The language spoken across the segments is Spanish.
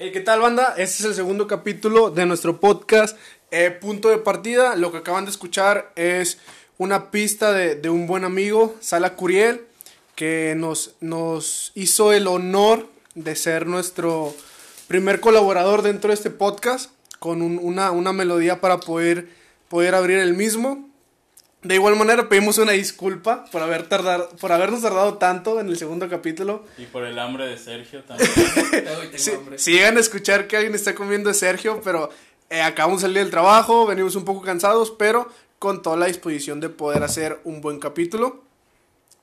Hey, ¿Qué tal, banda? Este es el segundo capítulo de nuestro podcast eh, Punto de Partida. Lo que acaban de escuchar es una pista de, un buen amigo, Sala Curiel, que nos, nos hizo el honor de ser nuestro primer colaborador dentro de este podcast, con un- una, una melodía para poder, poder abrir el mismo. De igual manera pedimos una disculpa por, haber tardar, por habernos tardado tanto en el segundo capítulo. Y por el hambre de Sergio también. Si, si llegan a escuchar que alguien está comiendo es Sergio, pero eh, acabamos de salir del trabajo, venimos un poco cansados, pero con toda la disposición de poder hacer un buen capítulo.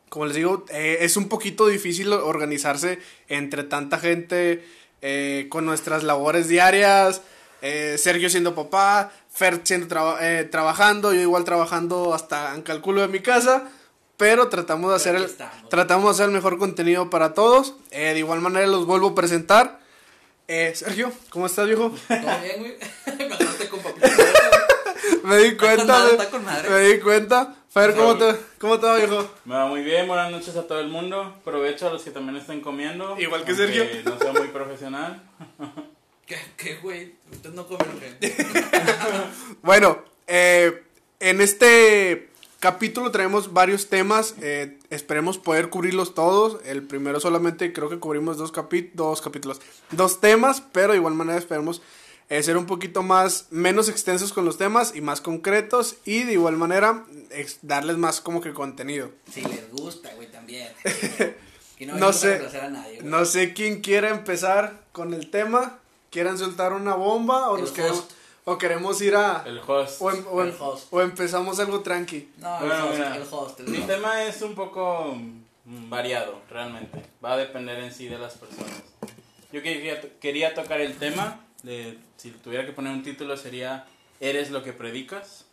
Como les digo, eh, es un poquito difícil organizarse entre tanta gente eh, con nuestras labores diarias. Sergio siendo papá, Fer siendo traba- eh, trabajando, yo igual trabajando hasta en cálculo de mi casa. Pero tratamos de hacer el, tratamos de hacer el mejor contenido para todos. Eh, de igual manera los vuelvo a presentar. Eh, Sergio, ¿cómo estás, viejo? ¿Todo bien, güey? Me con papito. me di cuenta, me- me di cuenta. Fer, ¿cómo te, ¿cómo te va, viejo? Me va muy bien, buenas noches a todo el mundo. Provecho a los que también estén comiendo. Igual que Sergio. No sea muy profesional. ¿Qué, qué, güey? Ustedes no comen, ¿qué? Bueno, eh, en este capítulo traemos varios temas. eh, esperemos poder cubrirlos todos. El primero solamente creo que cubrimos dos, capi dos capítulos, dos temas, pero de igual manera esperemos eh, ser un poquito más, menos extensos con los temas y más concretos. Y de igual manera darles más como que contenido. Si les gusta, güey, también. Que no, sé. a nadie. No sé quién quiere empezar con el tema. ¿Quieran soltar una bomba o, El nos queremos, host. o queremos ir a... El host. O, em- o em- El host. o empezamos algo tranqui. No, el Bueno, host, mira, el host. el Mi host. tema es un poco mm, variado, realmente. Va a depender en sí de las personas. Yo quería, quería tocar el tema de, si tuviera que poner un título, sería ¿Eres lo que predicas?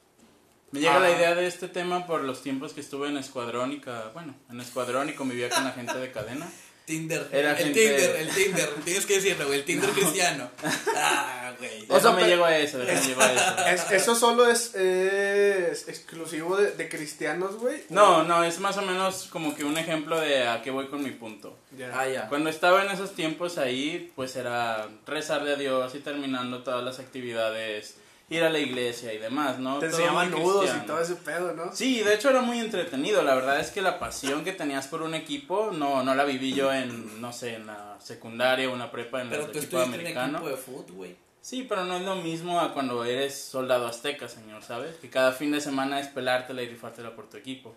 Me llega Ah. la idea de este tema por los tiempos que estuve en Escuadrón y, bueno, en Escuadrón y convivía con la gente de cadena. Tinder. Era el gente- Tinder, el Tinder. Tienes que decirlo, güey. El Tinder cristiano. Ah, güey. O sea, pe- llego a eso, déjame llego a eso. Es- ¿Eso solo es, es exclusivo de, de cristianos, güey? No, no, es más o menos como que un ejemplo de a qué voy con mi punto. Ya. Ah, ya. Cuando estaba en esos tiempos ahí, pues era rezarle a Dios y terminando todas las actividades, ir a la iglesia y demás, ¿no? Te Todo enseñaban nudos y todo ese pedo, ¿no? Sí, de hecho era muy entretenido. La verdad es que la pasión que tenías por un equipo no, no la viví yo en, no sé, en la secundaria o en la prepa en Pero el tú equipo en americano. equipo de fútbol, güey. Sí, pero no es lo mismo a cuando eres soldado azteca, señor, ¿sabes? Que cada fin de semana es pelártela y rifártela por tu equipo.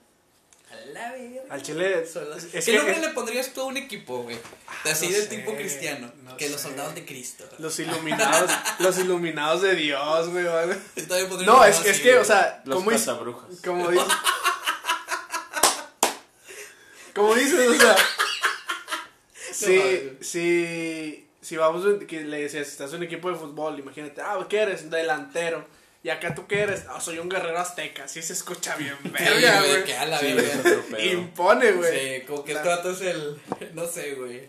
A la verga. Al chile. Soldados. Es ¿Qué que nombre es- le pondrías tú a un equipo, güey? Así no del sé, tipo cristiano. no que los sé. soldados de Cristo. Los iluminados, los iluminados de Dios, güey. ¿vale? No, es, así, es que, güey. o sea, Los como cazabrujas. como dices, como dices, o sea, si, mames. si, si vamos, que le decías, estás en un equipo de fútbol, imagínate, ah, ¿qué eres? Delantero. Y acá tú qué eres, ah, soy un guerrero azteca, sí se escucha bien, Sí, verga, güey, güey. que a la Sí, verga. Impone, güey. Sí, como que La- vato es el. No sé, güey.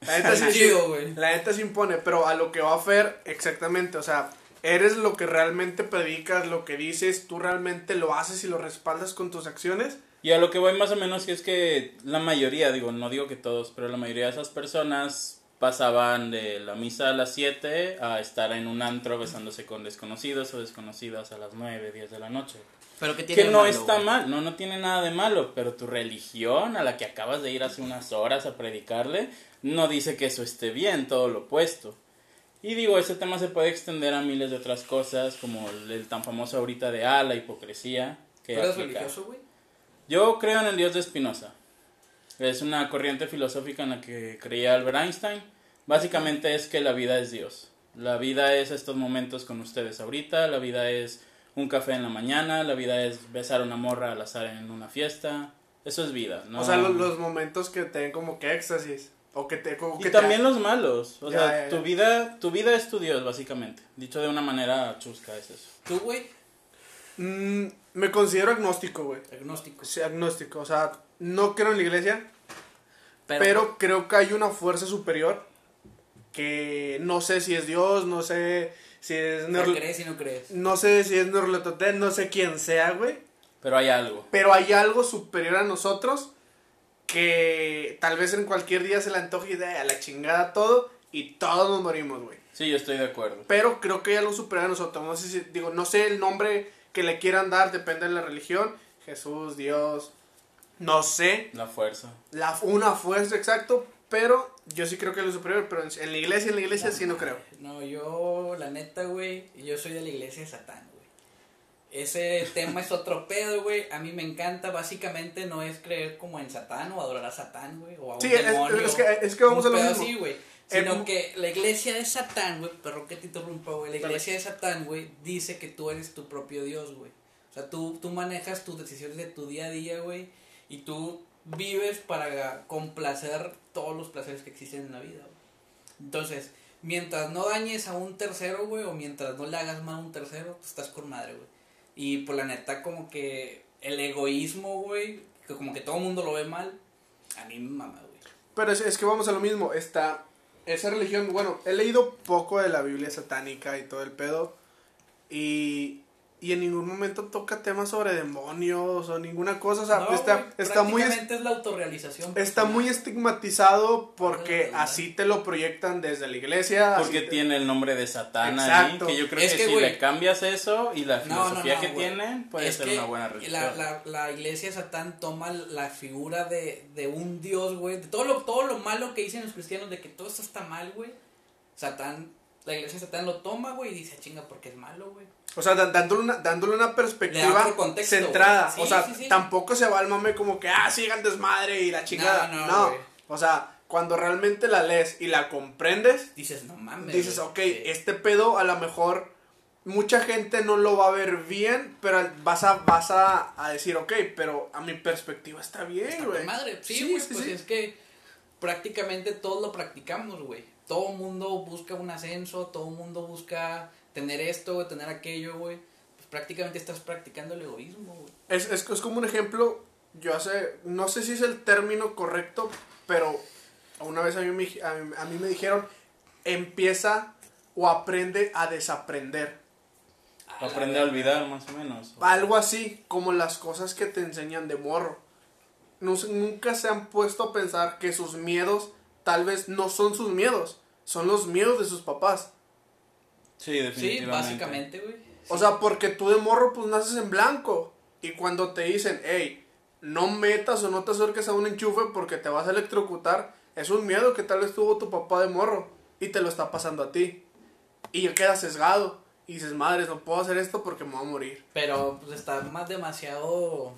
La neta sí, Chido, sí- güey. La neta se impone, pero a lo que va a Fer, exactamente, o sea, eres lo que realmente predicas, lo que dices, tú realmente lo haces y lo respaldas con tus acciones. Y a lo que voy más o menos que es que la mayoría, digo, no digo que todos, pero la mayoría de esas personas pasaban de la misa a las 7 a estar en un antro besándose con desconocidos o desconocidas a las 9, 10 de la noche. Pero que Que no está mal, no, no tiene nada de malo, pero tu religión a la que acabas de ir hace unas horas a predicarle, no dice que eso esté bien, todo lo opuesto. Y digo, ese tema se puede extender a miles de otras cosas, como el, el tan famoso ahorita de ah, la hipocresía. Que ¿Eres aplica. religioso, güey? Yo creo en el Dios de Spinoza. Es una corriente filosófica en la que creía Albert Einstein. Básicamente es que la vida es Dios. La vida es estos momentos con ustedes ahorita, la vida es un café en la mañana, la vida es besar a una morra al azar en una fiesta. Eso es vida, ¿no? O sea, los, los momentos que te den como que éxtasis. O que te. Como que Y te- también los malos. O Ya, sea, ya, ya. tu vida, tu vida es tu Dios, básicamente. Dicho de una manera chusca es eso. ¿Tú, güey? Mm, me considero agnóstico, güey. Agnóstico. Sí, agnóstico. O sea, no creo en la iglesia, Pero, pero, creo que hay una fuerza superior que no sé si es Dios, no sé si es. ¿pero Nerl- crees y no crees? no sé si es no sé quién sea, güey. Pero hay algo. Pero hay algo superior a nosotros que tal vez en cualquier día se le antoje de a la chingada todo y todos nos morimos, güey. Sí, yo estoy de acuerdo. Pero creo que ya lo supera a nosotros. No sé si, digo, no sé el nombre que le quieran dar, depende de la religión. Jesús, Dios, no sé. La fuerza. La, una fuerza, exacto. Pero yo sí creo que es lo superior. Pero en, en la iglesia, en la iglesia sí no creo. No, yo, la neta, güey, yo soy de la iglesia de Satán, güey. Ese tema es otro pedo, güey. A mí me encanta. Básicamente no es creer como en Satán o adorar a Satán, güey. O a un Sí, es, demonio. es que, es que vamos a lo mismo. así, güey. Eh, Sino que la iglesia de Satán, güey, perdón que te interrumpa, güey. La iglesia de Satán, güey, dice que tú eres tu propio Dios, güey. O sea, tú, tú manejas tus decisiones de tu día a día, güey. Y tú vives para complacer todos los placeres que existen en la vida, güey. Entonces, mientras no dañes a un tercero, güey, o mientras no le hagas mal a un tercero, tú estás con madre, güey. Y por la neta, como que el egoísmo, güey, que como que todo el mundo lo ve mal, a mí me mama, güey. Pero es, es que vamos a lo mismo. Está esa religión. Bueno, he leído poco de la Biblia satánica y todo el pedo. Y, y en ningún momento toca temas sobre demonios o ninguna cosa. O sea, No, está, güey, está muy. es la autorrealización. Está personal. muy estigmatizado porque Ajá. así te lo proyectan desde la iglesia. Porque te- tiene el nombre de Satán Exacto. ahí. Que yo creo Es que, que, si güey, le cambias eso y la No, no, filosofía no, que güey. tienen, puede Es ser que una buena religión. La, la, la iglesia de Satán toma la figura de, de un dios, güey. De todo lo, todo lo malo que dicen los cristianos, de que todo esto está mal, güey. Satán, la iglesia Satán lo toma, güey, y dice, "Ah, chinga, porque es malo, güey. O sea, dándole una, dándole una perspectiva contexto, centrada. o sea, sí, sí. tampoco se va al mame como que, ah, sigan desmadre y la chingada. No, no, No. O sea, cuando realmente la lees y la comprendes, Dices, no mames. dices, güey". ok, este pedo a lo mejor mucha gente no lo va a ver bien, pero vas a, vas a, a decir, ok, pero a mi perspectiva está bien, güey. madre. Sí, güey, pues es que prácticamente todos lo practicamos, güey. Todo mundo busca un ascenso, todo mundo busca tener esto, güey, tener aquello, güey. Pues prácticamente estás practicando el egoísmo, güey. Es, es, es como un ejemplo, yo hace, no sé si es el término correcto, pero una vez a mí, me- a, mí- a mí me dijeron, empieza o aprende a desaprender. Aprende a olvidar, más o menos. Algo así como las cosas que te enseñan de morro. No se- nunca se han puesto a pensar que sus miedos tal vez no son sus miedos, son los miedos de sus papás. Sí, Sí, definitivamente. básicamente, güey. O sea, porque tú de morro pues naces en blanco. Y cuando te dicen, hey, no metas o no te acerques a un enchufe porque te vas a electrocutar, es un miedo que tal vez tuvo tu papá de morro y te lo está pasando a ti. Y ya quedas sesgado. Y dices, madre, no puedo hacer esto porque me voy a morir. Pero pues está más demasiado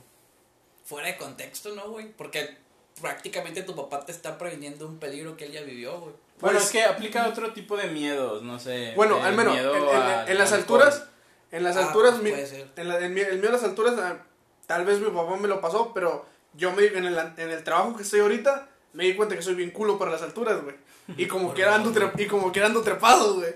fuera de contexto, ¿no, güey? Porque prácticamente tu papá te está previniendo un peligro que él ya vivió, güey. Bueno, Pues- es que aplica otro tipo de miedos, no sé. Bueno, al menos en, miedo en- al en las alturas, en las Ah, alturas, pues mi- puede ser. en, la- en mi- el miedo a las alturas, ah, tal vez mi papá me lo pasó, pero yo me en el, en el trabajo que estoy ahorita, me di cuenta que soy bien culo para las alturas, güey. Y como quiera ando, y como quiera ando trepado, güey.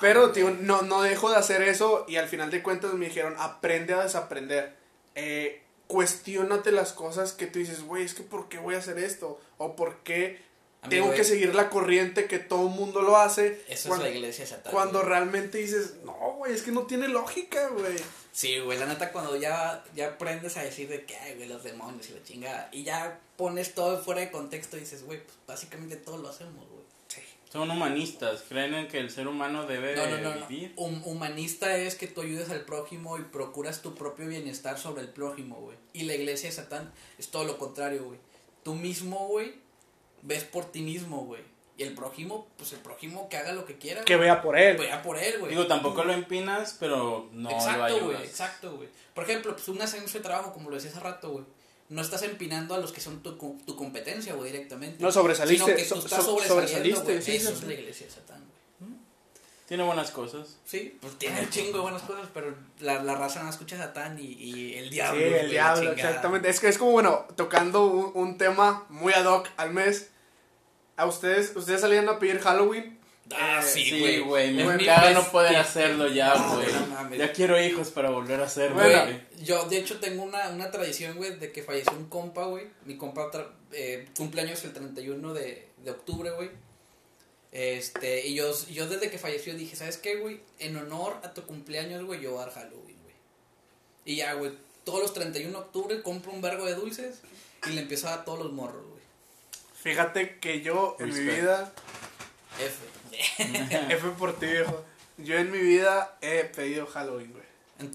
Pero, tío, no, no dejo de hacer eso y al final de cuentas me dijeron, aprende a desaprender. Eh, cuestiónate las cosas que tú dices, güey, es que ¿por qué voy a hacer esto? O ¿por qué tengo que seguir la corriente que todo el mundo lo hace? Eso cuando, es la iglesia de Satán. cuando realmente dices, no, güey, es que no tiene lógica, güey. Sí, güey, la neta cuando ya, ya aprendes a decir de que, ay, güey, los demonios y la chingada, y ya pones todo fuera de contexto y dices, güey, pues básicamente todo lo hacemos, güey. Son humanistas, creen en que el ser humano debe No, no, no, no. vivir. Hum- humanista es que tú ayudes al prójimo y procuras tu propio bienestar sobre el prójimo, güey. Y la iglesia de Satán es todo lo contrario, güey. Tú mismo, güey, ves por ti mismo, güey. Y el prójimo, pues el prójimo que haga lo que quiera, Que güey. vea por él. Vea por él, güey. Digo, tampoco lo empinas, pero no lo exacto, ayudas. güey, exacto, güey. Por ejemplo, pues un ascenso de trabajo, como lo decía hace rato, güey. No estás empinando a los que son tu, tu competencia, güey, directamente. No, sobresaliste, Sino que tú estás so- sobresaliendo, sobresaliste, sí, Eso sí, es sí. la iglesia de Satán, güey. Tiene buenas cosas. Sí, pues tiene un chingo de buenas cosas, pero la, la raza no escucha a Satán y, y el diablo. Sí, el diablo, exactamente. Es que es como, bueno, tocando un, un tema muy ad hoc al mes. ¿A ustedes, ustedes salían a pedir Halloween? Ah, Eh, sí, Sí, güey. güey, me caga no poder hacerlo ya, güey. no ya quiero hijos para volver a hacerlo, Bueno. güey. Yo, de hecho, tengo una, una tradición, güey, de que falleció un compa, güey. Mi compa tra- eh, cumpleaños el 31 de, de octubre, güey. Este, y yo, yo desde que falleció dije, ¿sabes qué, güey? En honor a tu cumpleaños, güey, yo voy a dar Halloween, güey. Y ya, güey, todos los 31 de octubre compro un vergo de dulces y le empiezo a dar todos los morros, güey. Fíjate que yo en mi vida F. F por ti, viejo. Yo en mi vida he pedido Halloween, güey.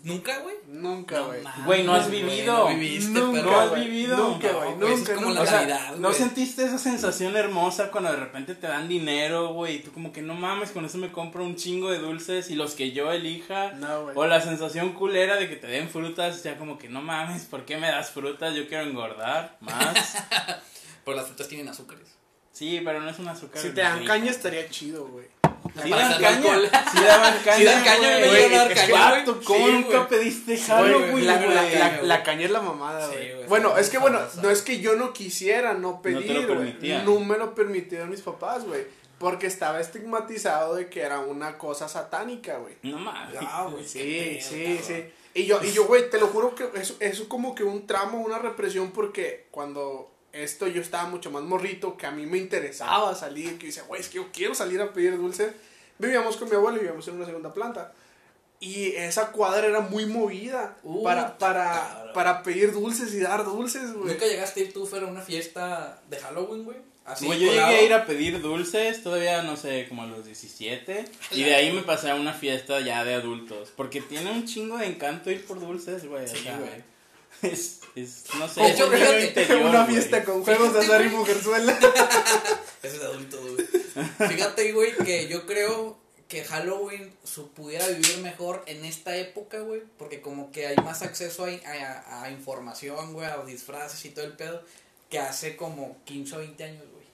¿Nunca, güey? Nunca, güey. mames, Güey, no has vivido. No viviste, Nunca. No has vivido. Nunca, No, güey. es Nunca, como nunca. la O sea, Navidad, ¿no sentiste esa sensación hermosa cuando de repente te dan dinero, güey? Y tú como que no mames, con eso me compro un chingo de dulces y los que yo elija. No, güey. O la sensación culera de que te den frutas, ya como que no mames, ¿por qué me das frutas? Yo quiero engordar más. Pero las frutas tienen azúcares. Sí, pero no es un azúcar. Si te dan caña estaría chido, güey. Para dan caña. Sí daban caña. Sí dan caña, me iban a dar caña. ¿cómo nunca pediste la, güey? la, caña es la mamada, güey. bueno, es que bueno, no es que yo no quisiera no pedir, güey. No me lo permitieron mis papás, güey. Porque estaba estigmatizado de que era una cosa satánica, güey. No mames. Ah, güey. Sí, sí, sí. Y yo, y yo, güey, te lo juro que eso es como que un tramo, una represión, porque cuando esto yo estaba mucho más morrito, que a mí me interesaba salir, que dice, güey, es que yo quiero salir a pedir dulces. Vivíamos con mi abuelo y vivíamos en una segunda planta. Y esa cuadra era muy movida Uh, para, para, cabrón. para pedir dulces y dar dulces, güey. ¿Nunca llegaste a ir tú, Fer, a una fiesta de Halloween, güey? Así, Güey, yo colado. llegué a ir a pedir dulces, todavía no sé, como a los 17. Y de ahí me pasé a una fiesta ya de adultos. Porque tiene un chingo de encanto ir por dulces, güey. o Sí, sea, güey. Es, es, no sé, De es hecho, un niño fíjate, interior, una güey. fiesta con juegos de azar y mujerzuela. Ese es adulto, güey. Fíjate, güey, que yo creo que Halloween su pudiera vivir mejor en esta época, güey. Porque como que hay más acceso a, a- a información, güey, a disfraces y todo el pedo. Que hace como 15 o 20 años, güey.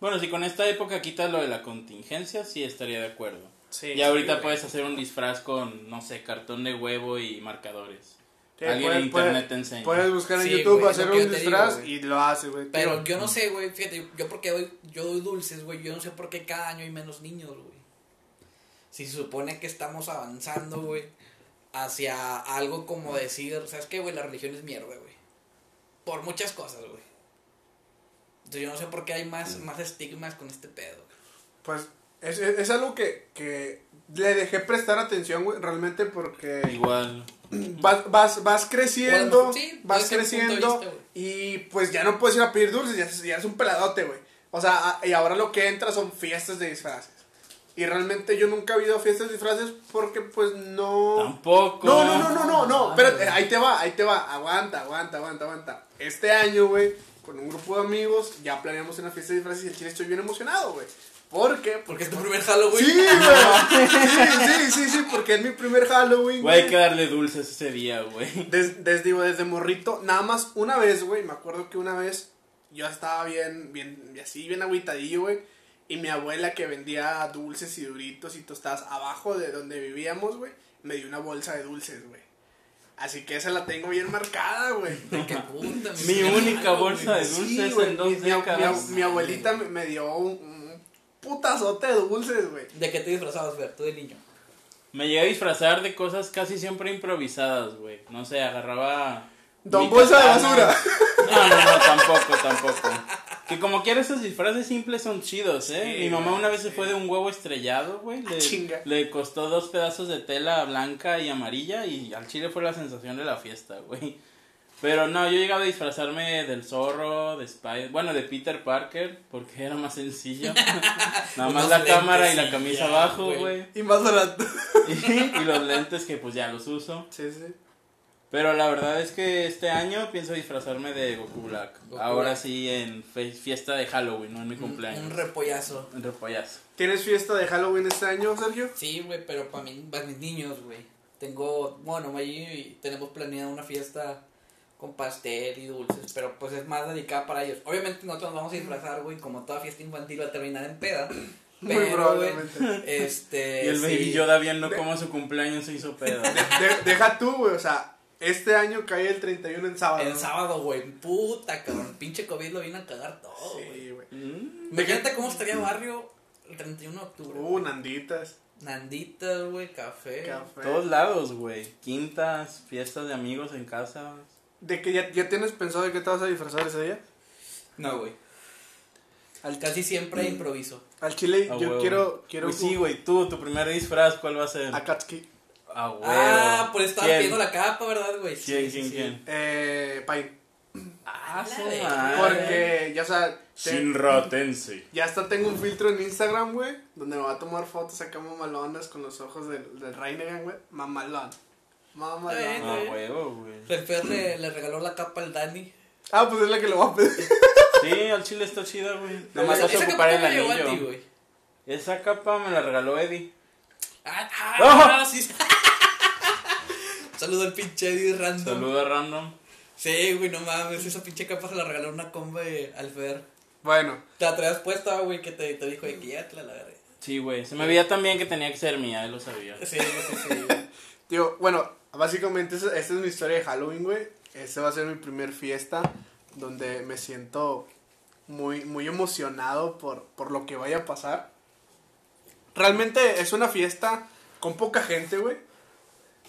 Bueno, si con esta época quitas lo de la contingencia, sí estaría de acuerdo. Sí, y ahorita puedes hacer un disfraz con, no sé, cartón de huevo y marcadores. Sí, Alguien puedes- en internet puedes- te enseña. Puedes buscar en Sí, YouTube güey, hacer un disfraz digo, y lo haces, güey. Pero Tío, yo no sé, güey, fíjate, yo porque doy, yo doy dulces, güey, yo no sé por qué cada año hay menos niños, güey. Si se supone que estamos avanzando, güey, hacia algo como decir, ¿sabes qué, güey? La religión es mierda, güey. Por muchas cosas, güey. Entonces yo no sé por qué hay más, más estigmas con este pedo. Pues es, es, es algo que, que le dejé prestar atención, güey, realmente porque Igual. vas, vas, vas creciendo, Bueno, sí, vas creciendo vista, y pues ya no puedes ir a pedir dulces, ya, ya eres un peladote, güey. O sea, y ahora lo que entra son fiestas de disfraces. Y realmente yo nunca he ido a fiestas de disfraces porque pues no... Tampoco. No, no, no, no, no, no, Ah, güey. ahí te va, ahí te va, aguanta, aguanta, aguanta, aguanta. Este año, güey, con un grupo de amigos, ya planeamos una fiesta de disfraces y el chile estoy bien emocionado, güey. ¿Por qué? Porque es tu primer Halloween. Sí, güey. Sí, sí, sí, sí, porque es mi primer Halloween. Güey, hay que darle dulces ese día, güey. Des- des- digo, desde morrito, nada más una vez, güey, me acuerdo que una vez yo estaba bien, bien, así, bien agüitadillo, güey, y mi abuela que vendía dulces y duritos y tostadas abajo de donde vivíamos, güey, me dio una bolsa de dulces, güey. Así que esa la tengo bien marcada, güey. Mi única bolsa de dulces en dos mi, mi- décadas. mi- mi abuelita me, me dio un, un putazote de dulces, güey. ¿De qué te disfrazabas, Fer? Tú de niño. Me llegué a disfrazar de cosas casi siempre improvisadas, güey. No sé, agarraba. Don bolsa de basura. No, no, no, tampoco, tampoco. Que como quiera esos disfraces simples son chidos, ¿eh? Sí, Mi mamá una vez se fue de un huevo estrellado, güey. Le, Chinga. le costó dos pedazos de tela blanca y amarilla y al chile fue la sensación de la fiesta, güey. Pero no, yo llegaba a disfrazarme del zorro, de Spider, bueno, de Peter Parker, porque era más sencillo. Nada más la cámara y la camisa ya, abajo, güey. Y más barato. Y, y los lentes que pues ya los uso. Sí, sí. Pero la verdad es que este año pienso disfrazarme de Goku Black. Goku Ahora Black. sí en fiesta de Halloween, no en mi Un, cumpleaños. un repollazo. En repollazo. ¿Tienes fiesta de Halloween este año, Sergio? Sí, güey, pero para mí, para mis niños, güey. Tengo, bueno, allí tenemos planeada una fiesta con pastel y dulces, pero pues es más dedicada para ellos. Obviamente nosotros nos vamos a disfrazar, güey, como toda fiesta infantil va a terminar en peda. Muy Pero, güey, probablemente. este... y el sí. Baby Yoda viendo cómo su cumpleaños se hizo pedo. De- deja tú, güey, o sea, este año cae el 31 en sábado. El ¿no? sábado, güey, puta, cabrón. Pinche COVID lo vino a cagar todo, güey. Sí, güey. Mm. Imagínate cómo estaría barrio el 31 de octubre. Uh, nanditas, Nanditas, güey, café. café. Todos lados, güey. Quintas, fiestas de amigos en casa. ¿De que ya, ya tienes pensado de qué te vas a disfrazar ese día? No, güey. Al, Casi siempre improviso. al chile, yo huevo. quiero, quiero Pues sí, güey, tú, tu primer disfraz, ¿cuál va a ser? Akatsuki. Ah, güey. Ah, por estar ¿Quién? viendo la capa, ¿verdad, güey? ¿Quién, quién, quién? Eh, Pain. Ah, madre. Porque, ya o sea, te- Shinra-tensei. ya hasta tengo un filtro en Instagram, güey, donde me va a tomar fotos acá mamalonas con los ojos del, del Reinegan, güey. Mamalón. Está bien. Ah, huevo, güey. El Fer le, le regaló la capa al Dani. Ah, pues es la que le voy a pedir. Sí, al chile está chida, güey. Nomás vas a Esa ocupar capa el a ti, anillo. güey. Esa capa me la regaló Eddie. Ah, ¡Ah! ah, sí. Saludo al pinche Eddie random. Saluda random. Sí, güey, no mames. Esa pinche capa se la regaló una comba al Fer. Bueno, Te la traías puesta, güey, que te, te dijo de que ya te la agarré. Sí, güey. Se me veía también que tenía que ser mía, él lo sabía. Sí, sí, sí. tío, bueno, básicamente esta es mi historia de Halloween, güey. Esta va a ser mi primer fiesta donde me siento muy, muy emocionado por, por lo que vaya a pasar. Realmente es una fiesta con poca gente, güey.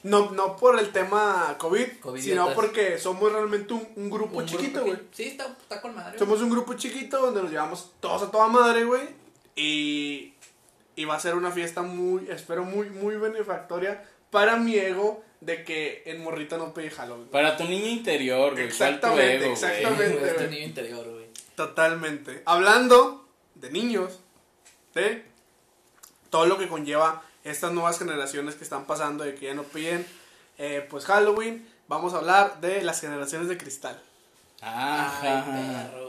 No, no por el tema COVID, Covidiotas. sino porque somos realmente un, un grupo Un chiquito, güey. Sí, está, está con madre. Somos un grupo chiquito donde nos llevamos todos a toda madre, güey. Y, y va a ser una fiesta muy, espero, muy, muy benefactoria para mi ego de que en Morrito no pedí Halloween. Para tu niño interior, güey. ¿cuál tu Exactamente, ego, exactamente. Güey, güey. niño interior, güey. Totalmente. Hablando de niños, de todo lo que conlleva estas nuevas generaciones que están pasando de que ya no piden eh, pues Halloween, vamos a hablar de las generaciones de cristal. Ajá. Ay, perro, güey.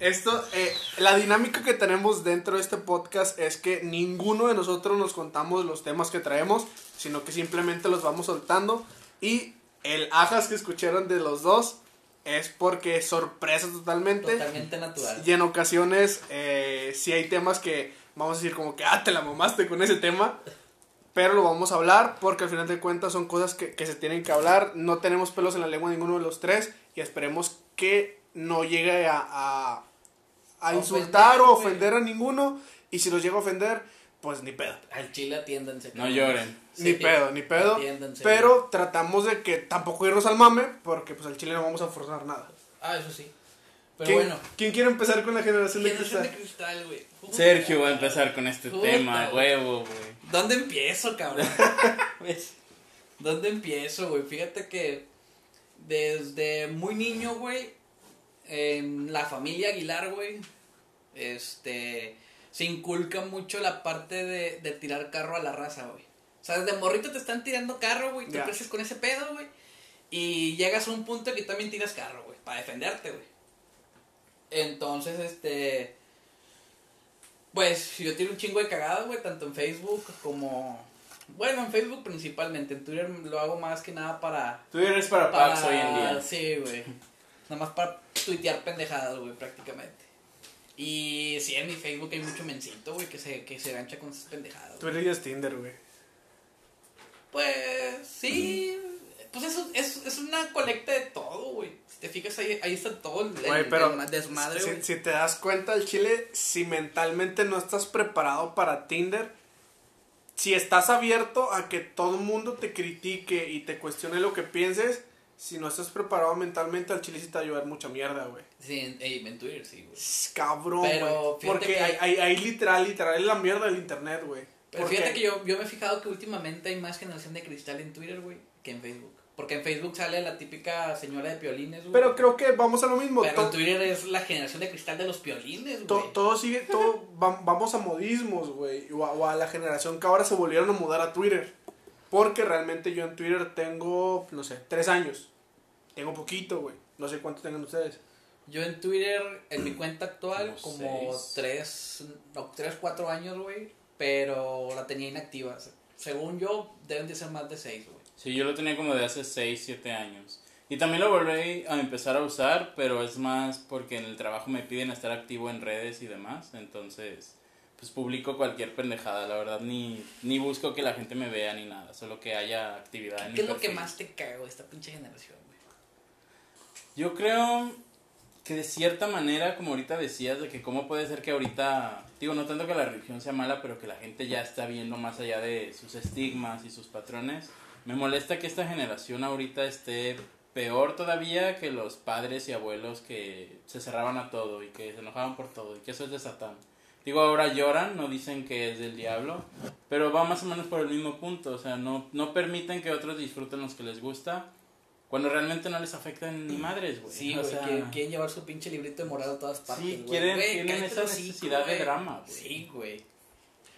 Esto, eh, la dinámica que tenemos dentro de este podcast es que ninguno de nosotros nos contamos los temas que traemos, sino que simplemente los vamos soltando. Y el ajas que escucharon de los dos es porque es sorpresa totalmente. Totalmente natural. Y en ocasiones, eh, sí hay temas que vamos a decir como que, ah, te la mamaste con ese tema. Pero lo vamos a hablar porque al final de cuentas son cosas que, que se tienen que hablar. No tenemos pelos en la lengua ninguno de los tres y esperemos que no llegue a, a, a insultar o ofender a ninguno. Y si los llega a ofender, pues ni pedo. Al chile atiéndanse. No lloren. Ni Sí, pedo, ni pedo. Pero tratamos de que tampoco irnos al mame porque pues al chile no vamos a forzar nada. Ah, eso sí. Pero ¿Quién, bueno. ¿Quién quiere empezar con la generación de Generación cristal? de cristal. Sergio va a empezar con este Puta, tema, huevo, güey. ¿Dónde empiezo, cabrón? ¿Dónde empiezo, güey? Fíjate que desde muy niño, güey, en la familia Aguilar, güey, este, se inculca mucho la parte de, de tirar carro a la raza, güey. O sea, desde morrito te están tirando carro, güey, Ya. creces con ese pedo, güey, y llegas a un punto que también tiras carro, güey, para defenderte, güey. Entonces, este, pues yo tiro un chingo de cagadas, güey, tanto en Facebook como... Bueno, en Facebook principalmente, en Twitter lo hago más que nada para... Tú eres para para hoy en día. Sí, güey. Nada más para tuitear pendejadas, güey, prácticamente. Y sí, en mi Facebook hay mucho mencito, güey, que se, que se gancha con esas pendejadas. Tú eres Tinder, güey. Pues sí, pues eso es, es una colecta de todo, güey. Si te fijas ahí, ahí está todo el, el- Güey, pero el desmadre, si, güey. si te das cuenta, el chile, si mentalmente no estás preparado para Tinder, si estás abierto a que todo el mundo te critique y te cuestione lo que pienses, si no estás preparado mentalmente, al chile sí te va a llevar mucha mierda, güey. Sí, en, Twitter, sí, güey. Cabrón, Pero güey. Porque que- hay, hay, hay literal, literal, es la mierda del internet, güey. Pero Porque- fíjate que yo, yo me he fijado que últimamente hay más generación de cristal en Twitter, güey, que en Facebook. Porque en Facebook sale la típica señora de piolines, güey. Pero creo que vamos a lo mismo. Pero en Twitter es la generación de cristal de los piolines, to- güey. todo sigue, todo, va- vamos a modismos, güey. O a la generación que ahora se volvieron a mudar a Twitter. Porque realmente yo en Twitter tengo, no sé, tres años. Tengo poquito, güey. No sé cuánto tengan ustedes. Yo en Twitter, en mi cuenta actual, Como como seis. tres, no, tres, cuatro años, güey. Pero la tenía inactiva. Según yo, deben de ser más de seis, güey. Sí, yo lo tenía como de hace 6, 7 años. Y también lo volví a empezar a usar, pero es más porque en el trabajo me piden estar activo en redes y demás. Entonces, pues publico cualquier pendejada. La verdad, ni, ni busco que la gente me vea ni nada. Solo que haya actividad en mi ¿Qué es lo que más te cago esta pinche generación, güey? Yo creo que de cierta manera, como ahorita decías, de que cómo puede ser que ahorita, digo, no tanto que la religión sea mala, pero que la gente ya está viendo más allá de sus estigmas y sus patrones. Me molesta que esta generación ahorita esté peor todavía que los padres y abuelos que se cerraban a todo y que se enojaban por todo y que eso es de Satán. Digo, ahora lloran, no dicen que es del diablo, pero va más o menos por el mismo punto, o sea, no, no permiten que otros disfruten los que les gusta Cuando realmente no les afecta ni madres, güey. Sí, O güey, sea, quieren, quieren llevar su pinche librito de morado a todas partes, Sí, güey. quieren- Güey, tienen esa necesidad de drama, güey. Sí, güey.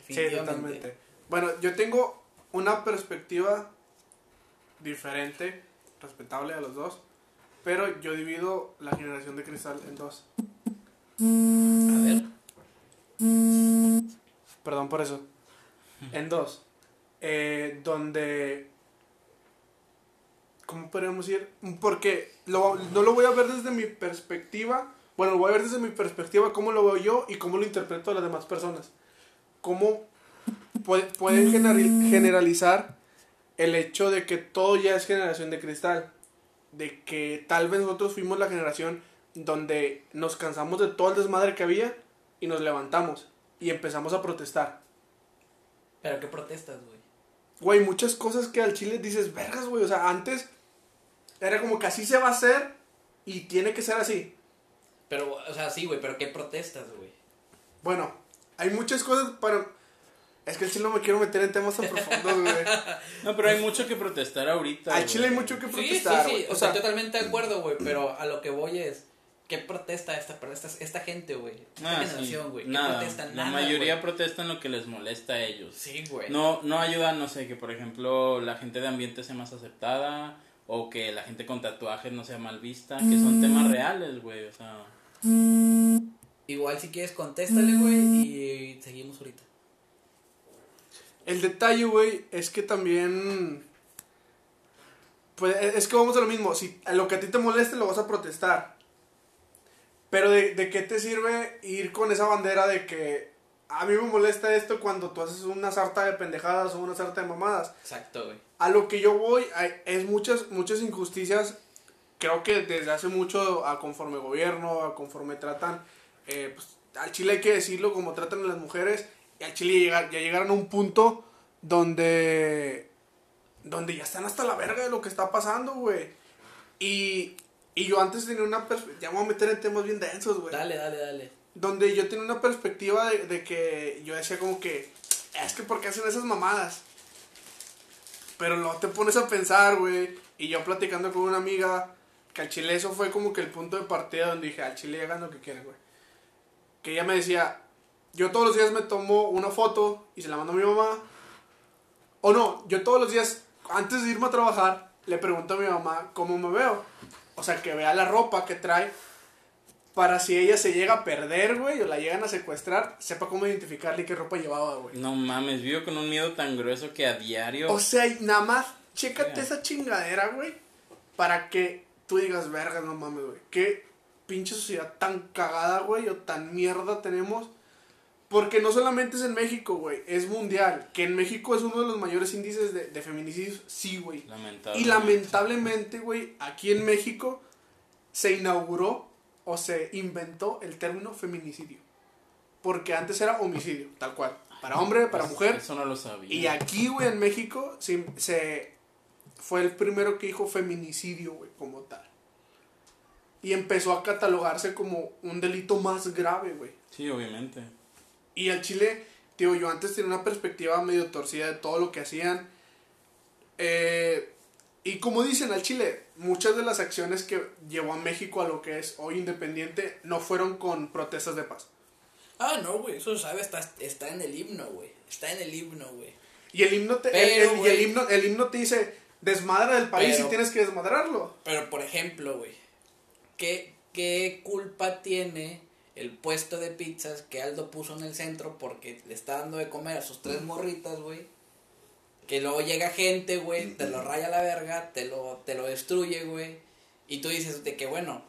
Sí, totalmente. Bueno, yo tengo una perspectiva diferente, respetable a los dos, pero yo divido la generación de cristal en dos. Perdón por eso. En dos. Eh, donde... ¿Cómo podríamos ir? Porque lo- no lo voy a ver desde mi perspectiva. Bueno, lo voy a ver desde mi perspectiva, cómo lo veo yo y cómo lo interpreto a las demás personas. Cómo pue- pueden generali- generalizar el hecho de que todo ya es generación de cristal. De que tal vez nosotros fuimos la generación donde nos cansamos de todo el desmadre que había y nos levantamos y empezamos a protestar. Pero qué protestas, güey. Güey, muchas cosas que al chile dices, vergas, güey. O sea, antes era como que así se va a hacer y tiene que ser así. Pero, o sea, sí, güey, pero qué protestas, güey. Bueno, hay muchas cosas para... Es que al chile no me quiero meter en temas tan profundos, güey. No, pero hay mucho que protestar ahorita. Al chile hay mucho que Sí, sí, protestar, sí. güey. O sea, totalmente de acuerdo, güey. Pero a lo que voy es. ¿Qué protesta esta, esta, esta gente, güey? Esta Ah, sí. generación, güey. ¿Qué Nada. La Nada, mayoría protestan lo que les molesta a ellos. Sí, güey. No, no ayuda, no sé, que por ejemplo la gente de ambiente sea más aceptada o que la gente con tatuajes no sea mal vista, que son temas reales, güey, o sea, Igual si quieres, contéstale, güey. Y seguimos ahorita. El detalle, güey, es que también... Pues es que vamos a lo mismo. Si a lo que a ti te moleste lo vas a protestar. Pero de, de qué te sirve ir con esa bandera de que a mí me molesta esto cuando tú haces una sarta de pendejadas o una sarta de mamadas. Exacto, güey. A lo que yo voy hay- es muchas, muchas injusticias. Creo que desde hace mucho, a conforme gobierno, a conforme tratan, eh, pues, al Chile hay que decirlo, como tratan a las mujeres, y al Chile llega- ya llegaron a un punto donde, donde ya están hasta la verga de lo que está pasando, güey. Y, y yo antes tenía una perspectiva, ya me voy a meter en temas bien densos, güey Dale, dale, dale. donde yo tenía una perspectiva de, de que yo decía como que, es que ¿por qué hacen esas mamadas? Pero luego te pones a pensar, güey, y yo platicando con una amiga, que al chile eso fue como que el punto de partida donde dije, al chile hagan lo que quieran, güey. Que ella me decía, yo todos los días me tomo una foto y se la mando a mi mamá. O no, yo todos los días, antes de irme a trabajar, le pregunto a mi mamá cómo me veo. O sea, que vea la ropa que trae para si ella se llega a perder, güey, o la llegan a secuestrar, sepa cómo identificarle qué ropa llevaba, güey. no mames, vivo con un miedo tan grueso que a diario O sea, y nada más, chécate esa chingadera, güey, para que tú digas, verga, no mames, güey. Qué pinche sociedad tan cagada, güey, o tan mierda tenemos. Porque no solamente es en México, güey, es mundial. Que en México es uno de los mayores índices de, de feminicidios, sí, güey. lamentable. Y lamentablemente, güey, aquí en México se inauguró o se inventó el término feminicidio. Porque antes era homicidio, tal cual. Para hombre, para mujer. Eso no lo sabía. Y aquí, güey, en México se, se- fue el primero que dijo feminicidio, güey, como tal. Y empezó a catalogarse como un delito más grave, güey. Sí, obviamente. Y al Chile, digo, yo antes tenía una perspectiva medio torcida de todo lo que hacían. Eh, y como dicen al Chile, muchas de las acciones que llevó a México a lo que es hoy independiente no fueron con protestas de paz. Ah, no, güey. Eso sabe, está, está en el himno, güey. Está en el himno, güey. Y el himno te, Pero, el, el- y el himno, el himno te dice, desmadra del país Pero- y tienes que desmadrarlo. Pero, por ejemplo, güey, ¿qué, ¿qué culpa tiene el puesto de pizzas que Aldo puso en el centro porque le está dando de comer a sus tres morritas, güey? Que luego llega gente, güey, te lo raya la verga, te lo, te lo destruye, güey. Y tú dices de que, bueno,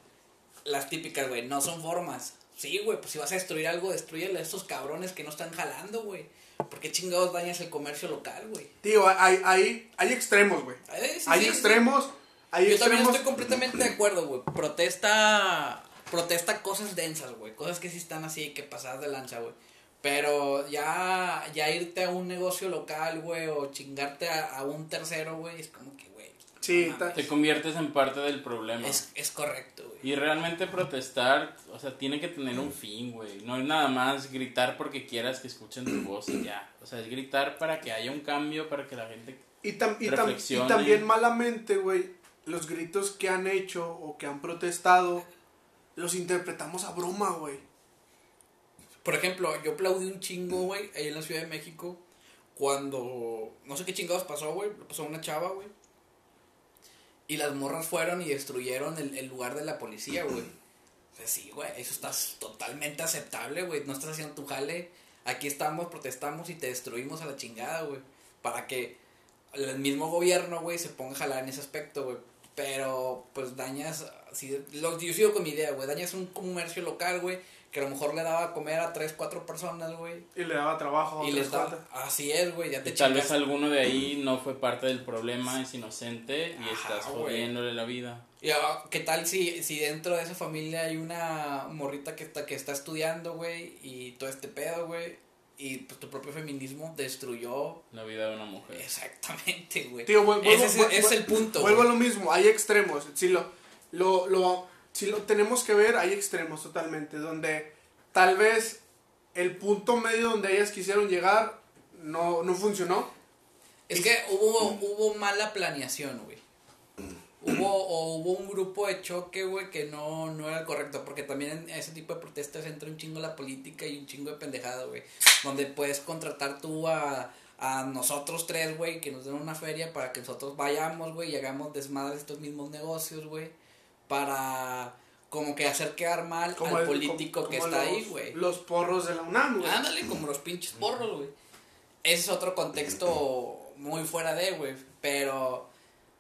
las típicas, güey, no son formas. Sí, güey, pues si vas a destruir algo, destruyele a estos cabrones que no están jalando, güey. ¿Por qué chingados dañas el comercio local, güey? Digo, hay, hay, hay extremos, güey. Eh, sí, hay sí, sí. extremos, hay Yo también estoy completamente de acuerdo, güey. Protesta, protesta cosas densas, güey. Cosas que sí están así, que pasadas de lanza, güey. Pero ya, ya irte a un negocio local, güey, o chingarte a, a un tercero, güey, es como que, güey. Sí, no. Te conviertes en parte del problema. es, es correcto, güey. Y realmente protestar, o sea, tiene que tener un fin, güey. No es nada más gritar porque quieras que escuchen tu voz y ya. O sea, es gritar para que haya un cambio, para que la gente... Y, tam- y, tam- y también malamente, güey, los gritos que han hecho o que han protestado, los interpretamos a broma, güey. Por ejemplo, yo aplaudí un chingo, güey, ahí en la Ciudad de México, cuando, no sé qué chingados pasó, güey, pasó una chava, güey. Y las morras fueron y destruyeron el, el lugar de la policía, güey. Sea, sí, güey, eso está totalmente aceptable, güey, no estás haciendo tu jale. Aquí estamos, protestamos y te destruimos a la chingada, güey. Para que el mismo gobierno, güey, se ponga a jalar en ese aspecto, güey. Pero, pues dañas, si, lo, yo sigo con mi idea, güey, dañas un comercio local, güey, que a lo mejor le daba a comer a tres, cuatro personas, güey. Y le daba trabajo a Y les daba, así es, güey, ya te Y tal vez alguno de ahí no fue parte del problema, es inocente y Ajá, estás jodiéndole la vida. Y, ah, ¿Qué tal si, si dentro de esa familia hay una morrita que está, que está estudiando, güey, y todo este pedo, güey, y pues tu propio feminismo destruyó La vida de una mujer. exactamente, güey. Tío, vuel- vuelvo- Ese es, el punto, Vuelvo a lo mismo, hay extremos. Si lo, lo, lo, si lo tenemos que ver, hay extremos totalmente. Donde tal vez el punto medio donde ellas quisieron llegar no, no funcionó. Es que hubo, hubo mala planeación, güey. Hubo, o hubo un grupo de choque, güey, que no, no era el correcto. Porque también en ese tipo de protestas entra un chingo la política y un chingo de pendejada, güey. Donde puedes contratar tú a, a nosotros tres, güey, que nos den una feria para que nosotros vayamos, güey, y hagamos desmadre de estos mismos negocios, güey. Para como que hacer quedar mal al el- político como- que como está los- ahí, güey. Los porros de la UNAM, güey. Ándale, como los pinches porros, güey. Ese es otro contexto muy fuera de, güey. Pero,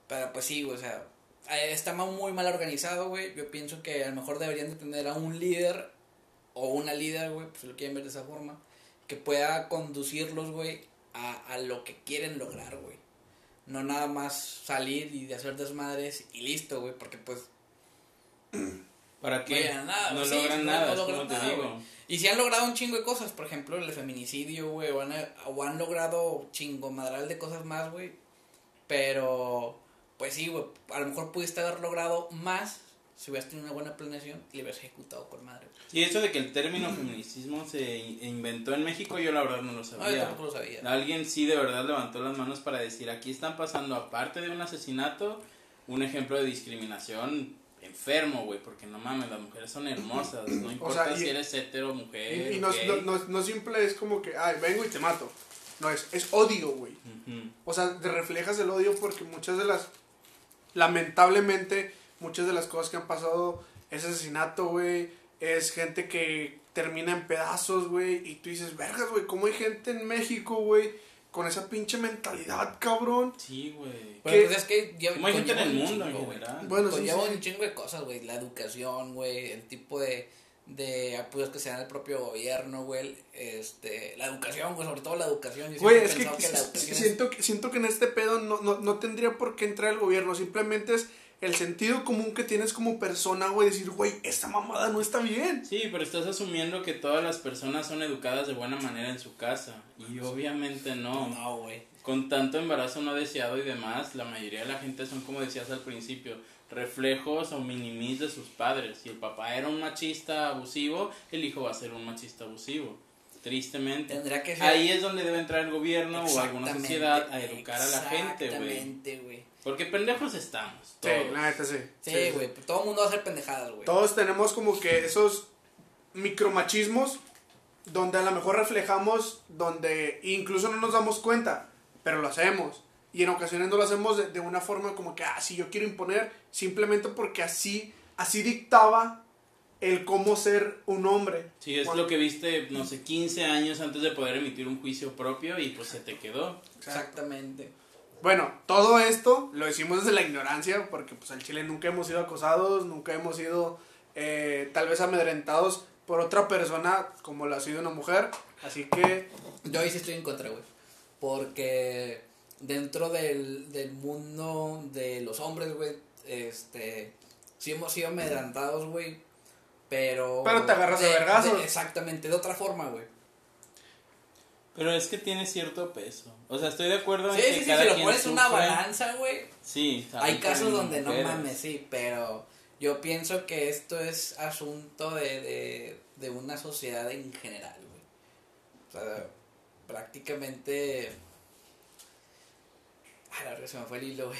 pero pues sí, güey, o sea, está ma- muy mal organizado, güey. Yo pienso que a lo mejor deberían de tener a un líder o una líder, güey, pues lo quieren ver de esa forma, que pueda conducirlos, güey, a, a lo que quieren lograr, güey. No nada más salir y de hacer desmadres y listo, güey, porque pues ¿Para qué? nada, no sí, logran no- nada, no logran te digo. Y si han logrado un chingo de cosas, por ejemplo, el feminicidio, güey, o han, o han logrado chingo madral de cosas más, güey. Pero, pues sí, güey, a lo mejor pudiste haber logrado más si hubieras tenido una buena planeación y le hubieras ejecutado con madre. Y eso de que el término feminicismo se in- inventó en México, yo la verdad no lo No, yo sabía. tampoco lo sabía. Alguien sí de verdad levantó las manos para decir, aquí están pasando, aparte de un asesinato, un ejemplo de discriminación enfermo, güey, porque no mames, las mujeres son hermosas, no importa sea, y- si eres hetero, mujer, Y, y no, gay. no, no, no simple es como que, ay, vengo y te mato. No, es, es odio, güey. O sea, te reflejas el odio porque muchas de las, lamentablemente, muchas de las cosas que han pasado es asesinato, güey, es gente que termina en pedazos, güey, y tú dices, vergas, güey, ¿cómo hay gente en México, güey, con esa pinche mentalidad, cabrón? Sí, güey. Pero pues es que ya hay gente en el mundo güey. Bueno, sí, sí. un chingo de cosas, güey. La educación, güey. El tipo de, de apoyos que se dan al propio gobierno, güey. Este, la educación, güey. Sobre todo la educación. Yo Güey, es que, la es- siento, que siento que en este pedo no, no, no tendría por qué entrar el gobierno, simplemente es el sentido común que tienes como persona, güey, decir, güey, esta mamada no está bien. Sí, pero estás asumiendo que todas las personas son educadas de buena manera en su casa. Y obviamente no. No, güey. Con tanto embarazo no deseado y demás, la mayoría de la gente son, como decías al principio, reflejos o minimis de sus padres. Si el papá era un machista abusivo, el hijo va a ser un machista abusivo. Tristemente. Tendría que ser. Ahí es donde debe entrar el gobierno o alguna sociedad a educar a la gente, güey. Porque pendejos estamos. Sí, todos. la neta sí. Sí, güey. pues todo el mundo va a hacer pendejadas, güey. Todos tenemos como que esos micromachismos donde a lo mejor reflejamos, donde incluso no nos damos cuenta, pero lo hacemos. Y en ocasiones no lo hacemos de, de una forma como que, ah, si yo quiero imponer, simplemente porque así, así dictaba el cómo ser un hombre. Sí, es Cuando- lo que viste, no sé, 15 años antes de poder emitir un juicio propio y pues se te quedó. Exactamente. Bueno, todo esto lo decimos desde la ignorancia, porque pues al Chile nunca hemos sido acosados, nunca hemos sido eh, tal vez amedrentados por otra persona como lo ha sido una mujer. Así que, Yo ahí sí estoy en contra, güey. Porque dentro del, del mundo de los hombres, güey, este, sí hemos sido amedrantados, güey, pero... Pero te agarras a de- vergazos. Exactamente, de otra forma, güey. Pero es que tiene cierto peso. O sea, estoy de acuerdo Sí, en que sí, sí, cada si lo pones en una balanza, güey, Sí, hay casos donde no mujeres. mames, sí, pero yo pienso que esto es asunto de, de, de una sociedad en general, güey. O sea, prácticamente... Ay, la verdad se me fue el hilo, güey.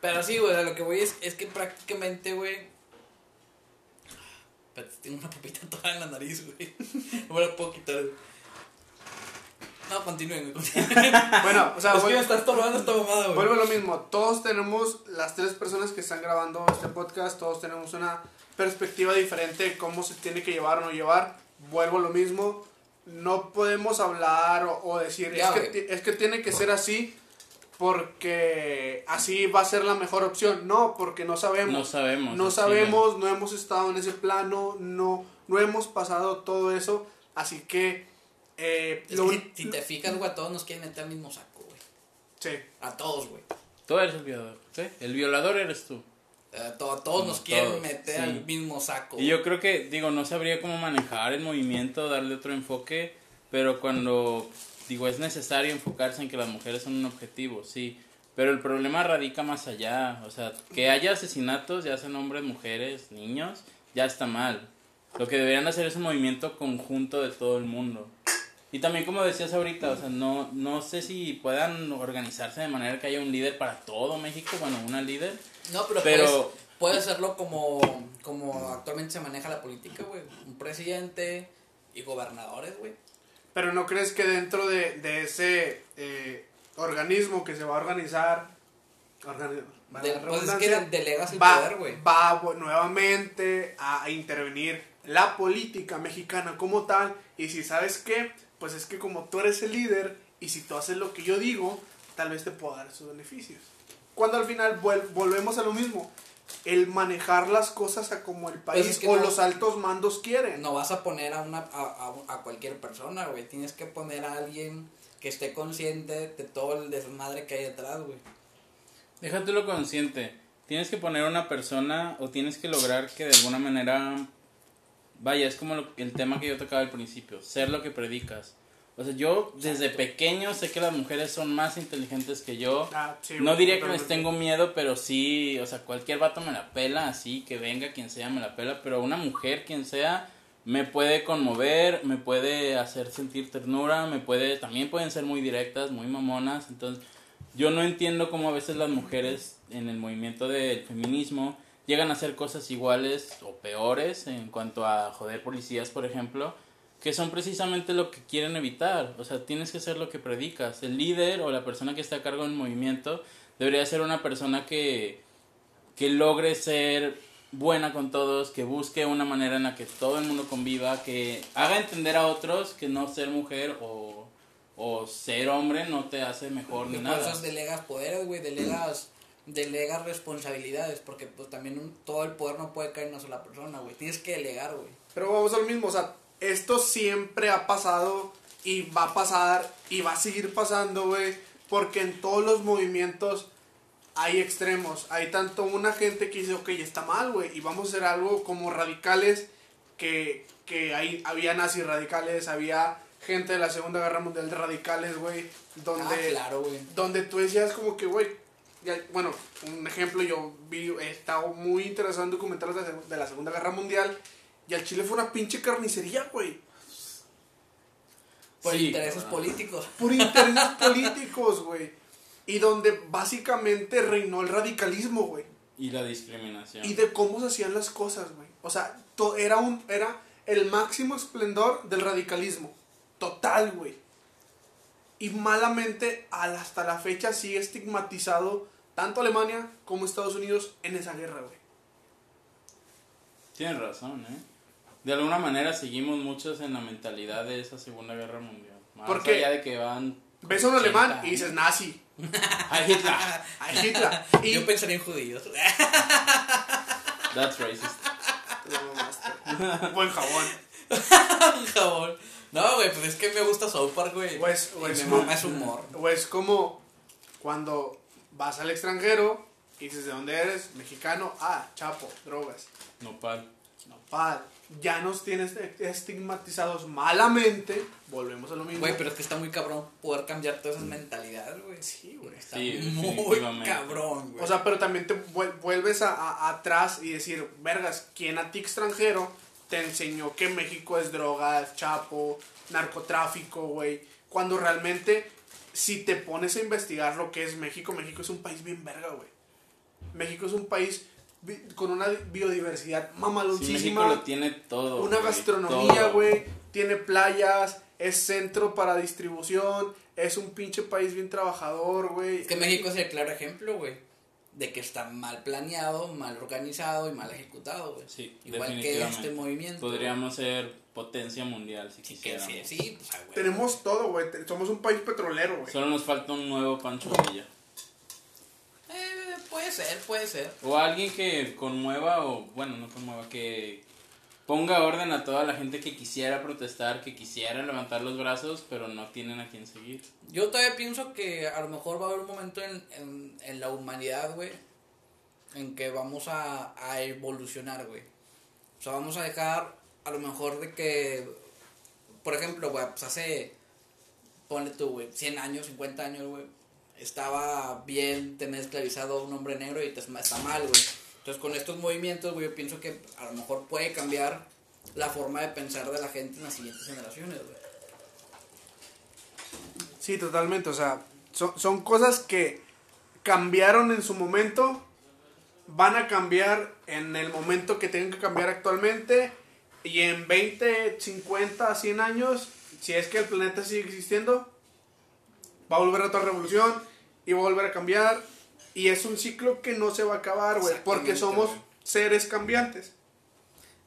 Pero sí, güey, a lo que voy es, es que prácticamente, güey. Tengo una papita toda en la nariz, güey. No me la puedo quitar. No, continúen, güey. continúen. Bueno, o sea, es que vuel- me está estorbando esta mamada, güey. vuelvo a lo mismo. Todos tenemos, las tres personas que están grabando este podcast, todos tenemos una perspectiva diferente de cómo se tiene que llevar o no llevar. Vuelvo a lo mismo. No podemos hablar o, o decir, Ya, es, que, es que tiene que ser así porque así va a ser la mejor opción. No, porque no sabemos. No sabemos. No sabemos, no hemos estado en ese plano, no, no hemos pasado todo eso, así que... Eh, Es lo que un- si, te fijas, güey, a todos nos quieren meter al mismo saco, güey. sí. A todos, güey. Tú eres el violador. ¿sí? El violador eres tú. A, to- todos Como nos quieren todos, meter sí. al mismo saco. Y yo creo que, digo, no sabría cómo manejar el movimiento, darle otro enfoque, pero cuando, digo, es necesario enfocarse en que las mujeres son un objetivo, sí. Pero el problema radica más allá, o sea, que haya asesinatos, ya sean hombres, mujeres, niños, ya está mal. Lo que deberían hacer es un movimiento conjunto de todo el mundo. Y también como decías ahorita, o sea, no, no sé si puedan organizarse de manera que haya un líder para todo México, bueno, una líder, No, pero, pero... puedes hacerlo como, como actualmente se maneja la política, güey. Un presidente y gobernadores, güey. Pero no crees que dentro de, de ese eh, organismo que se va a organizar, organi- De- pues es que delegas el va, poder, güey. va nuevamente a intervenir la política mexicana como tal. Y si sabes qué, pues es que como tú eres el líder y si tú haces lo que yo digo, tal vez te puedo dar esos beneficios. Cuando al final vuel- volvemos a lo mismo, el manejar las cosas a como el país Pues es que o no- los altos mandos quieren. No vas a poner a, una, a, a, a cualquier persona, güey. Tienes que poner a alguien que esté consciente de todo el desmadre que hay detrás, güey. Déjatelo consciente. Tienes que poner una persona o tienes que lograr que de alguna manera... Vaya, es como lo- el tema que yo tocaba al principio, ser lo que predicas. O sea, yo desde pequeño sé que las mujeres son más inteligentes que yo. Ah, sí, no diría que les tengo miedo, pero sí, o sea, cualquier vato me la pela, así, que venga quien sea me la pela, pero una mujer, quien sea, me puede conmover, me puede hacer sentir ternura, me puede, también pueden ser muy directas, muy mamonas, entonces yo no entiendo cómo a veces las mujeres en el movimiento del feminismo llegan a hacer cosas iguales o peores en cuanto a joder policías, por ejemplo, que son precisamente lo que quieren evitar. O sea, tienes que ser lo que predicas. El líder o la persona que está a cargo del movimiento debería ser una persona que, que logre ser buena con todos, que busque una manera en la que todo el mundo conviva, que haga entender a otros que no ser mujer o, o ser hombre no te hace mejor ni nada. eso delegas poderes, güey, delegas, delegas responsabilidades, porque pues también un- todo el poder no puede caer en una sola persona, güey. Tienes que delegar, güey. Pero vamos al mismo, o sea, esto siempre ha pasado y va a pasar y va a seguir pasando, güey, porque en todos los movimientos hay extremos. Hay tanto una gente que dice, ok, está mal, güey, y vamos a hacer algo como radicales, que, que hay, había nazis radicales, había gente de la Segunda Guerra Mundial de radicales, güey, donde Ah, claro, güey. donde tú decías como que, güey, bueno, un ejemplo, yo vi, he estado muy interesado en documentales de, de la Segunda Guerra Mundial y al Chile fue una pinche carnicería, güey, Por Sí, intereses cabrón. políticos. por intereses políticos, güey, y donde básicamente reinó el radicalismo, güey, Y la discriminación. y de cómo se hacían las cosas, güey, o sea, to- era un, era el máximo esplendor del radicalismo, total, güey, y malamente al- hasta la fecha sigue estigmatizado tanto Alemania como Estados Unidos en esa guerra, güey. Tienes razón, ¿eh? De alguna manera seguimos muchos en la mentalidad de esa Segunda Guerra Mundial. Más ¿Por qué? allá de que van... Ves a un 80 alemán y dices nazi, ¡Ay, Hitler! a Hitler. Y Yo pensaría en judíos. That's racist. Buen jabón. Un jabón. No, güey, pues es que me gusta South Park, güey. O es, o Y es humor. o es como cuando vas al extranjero y dices de dónde eres, mexicano, ah, chapo, drogas. Nopal. Nopal. Ya nos tienes estigmatizados malamente. Volvemos a lo mismo. Güey, pero es que está muy cabrón poder cambiar todas esas mentalidades, güey. Sí, güey. Está Sí, muy cabrón, güey. O sea, pero también te vuel- vuelves a, a- atrás y decir, vergas, ¿quién a ti extranjero te enseñó que México es drogas, chapo, narcotráfico, güey? Cuando realmente, si te pones a investigar lo que es México, México es un país bien verga, güey. México es un país con una biodiversidad Sí, mamaloncísima. México lo tiene todo. una gastronomía, güey. Tiene playas, es centro para distribución, es un pinche país bien trabajador, güey. Es que México es el claro ejemplo, güey, de que está mal planeado, mal organizado y mal ejecutado, güey. Sí, Igual que este movimiento. Podríamos ser potencia mundial si Sí, que quisiéramos. sí, sí, pues. Tenemos todo, güey. Somos un país petrolero, güey. Solo nos falta un nuevo Pancho Villa. Puede ser, puede ser. O alguien que conmueva, o bueno, no conmueva, que ponga orden a toda la gente que quisiera protestar, que quisiera levantar los brazos, pero no tienen a quién seguir. Yo todavía pienso que a lo mejor va a haber un momento en, en, en la humanidad, güey, en que vamos a, a evolucionar, güey. O sea, vamos a dejar a lo mejor de que, por ejemplo, güey, pues hace, ponle tú, güey, 100 años, 50 años, güey, estaba bien tener esclavizado a un hombre negro y te, está mal, güey. Entonces, con estos movimientos, güey, yo pienso que a lo mejor puede cambiar la forma de pensar de la gente en las siguientes generaciones, güey. Sí, totalmente. O sea, son, son cosas que cambiaron en su momento, van a cambiar en el momento que tengan que cambiar actualmente. Y en 20, 50, 100 años, si es que el planeta sigue existiendo, va a volver a otra revolución y va a volver a cambiar. Y es un ciclo que no se va a acabar, güey, porque somos seres cambiantes.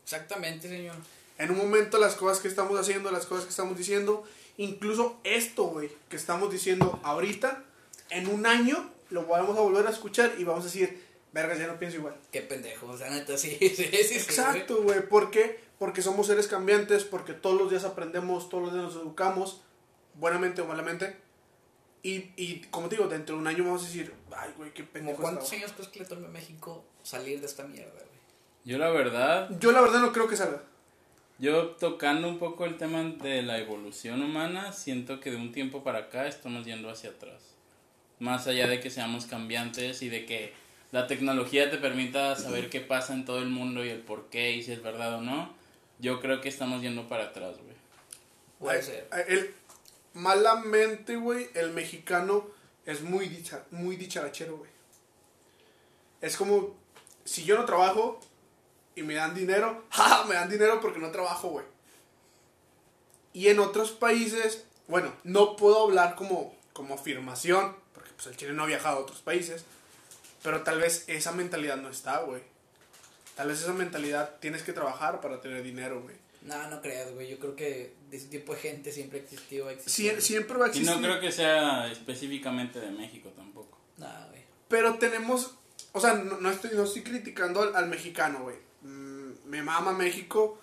Exactamente, señor. En un momento las cosas que estamos haciendo, las cosas que estamos diciendo, incluso esto, güey, que estamos diciendo ahorita, en un año lo vamos a volver a escuchar y vamos a decir, verga, ya no pienso igual. Qué pendejo, o sea, neta, sí, sí, sí. sí, Exacto, güey, ¿por qué? Porque somos seres cambiantes, porque todos los días aprendemos, todos los días nos educamos, buenamente o malamente. Y, y como te digo, dentro de un año vamos a decir, ay, güey, qué güey. pendejo. ¿Cómo ¿Cuántos estaba". años crees que le tome a México salir de esta mierda, güey? Yo la verdad, Yo la verdad no creo que salga. yo tocando un poco el tema de la evolución humana, siento que de un tiempo para acá estamos yendo hacia atrás. Más allá de que seamos cambiantes y de que la tecnología te permita saber qué pasa en todo el mundo y el por qué y si es verdad o no, yo creo que estamos yendo para atrás, güey. Puede ser. El, malamente, güey, el mexicano es muy, dicha, muy dicharachero, güey. Es como, si yo no trabajo y me dan dinero, ¡ja! Me dan dinero porque no trabajo, güey. Y en otros países, bueno, no puedo hablar como, como afirmación, porque pues el chile no ha viajado a otros países, pero tal vez esa mentalidad no está, güey. Tal vez esa mentalidad tienes que trabajar para tener dinero, güey. No, no creas, güey. Yo creo que de ese tipo de gente siempre existió. Sie- existió. siempre va a Y existir. no creo que sea específicamente de México tampoco. Nah, güey. Pero tenemos, o sea, no, no estoy, no estoy criticando al, al mexicano, güey. Mm, me mama México,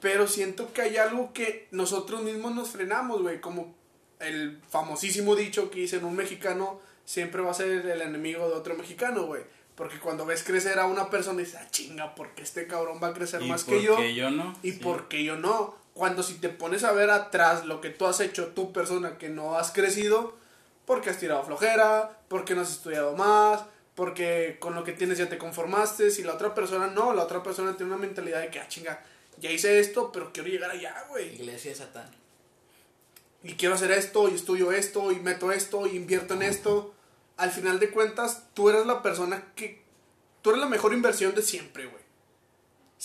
pero siento que hay algo que nosotros mismos nos frenamos, güey. Como el famosísimo dicho que dicen, un mexicano siempre va a ser el enemigo de otro mexicano, güey. Porque cuando ves crecer a una persona dices, ah, chinga, porque este cabrón va a crecer ¿Y más que yo? qué yo no? ¿Y Sí. por qué yo no? Cuando si te pones a ver atrás lo que tú has hecho, tu persona que no has crecido, porque has tirado flojera, porque no has estudiado más, porque con lo que tienes ya te conformaste, si la otra persona no, la otra persona tiene una mentalidad de que, ah, chinga, ya hice esto, pero quiero llegar allá, güey. Iglesia de Satán. Y quiero hacer esto, y estudio esto, y meto esto, y invierto en esto. Al final de cuentas, tú eres la persona que... Tú eres la mejor inversión de siempre, güey.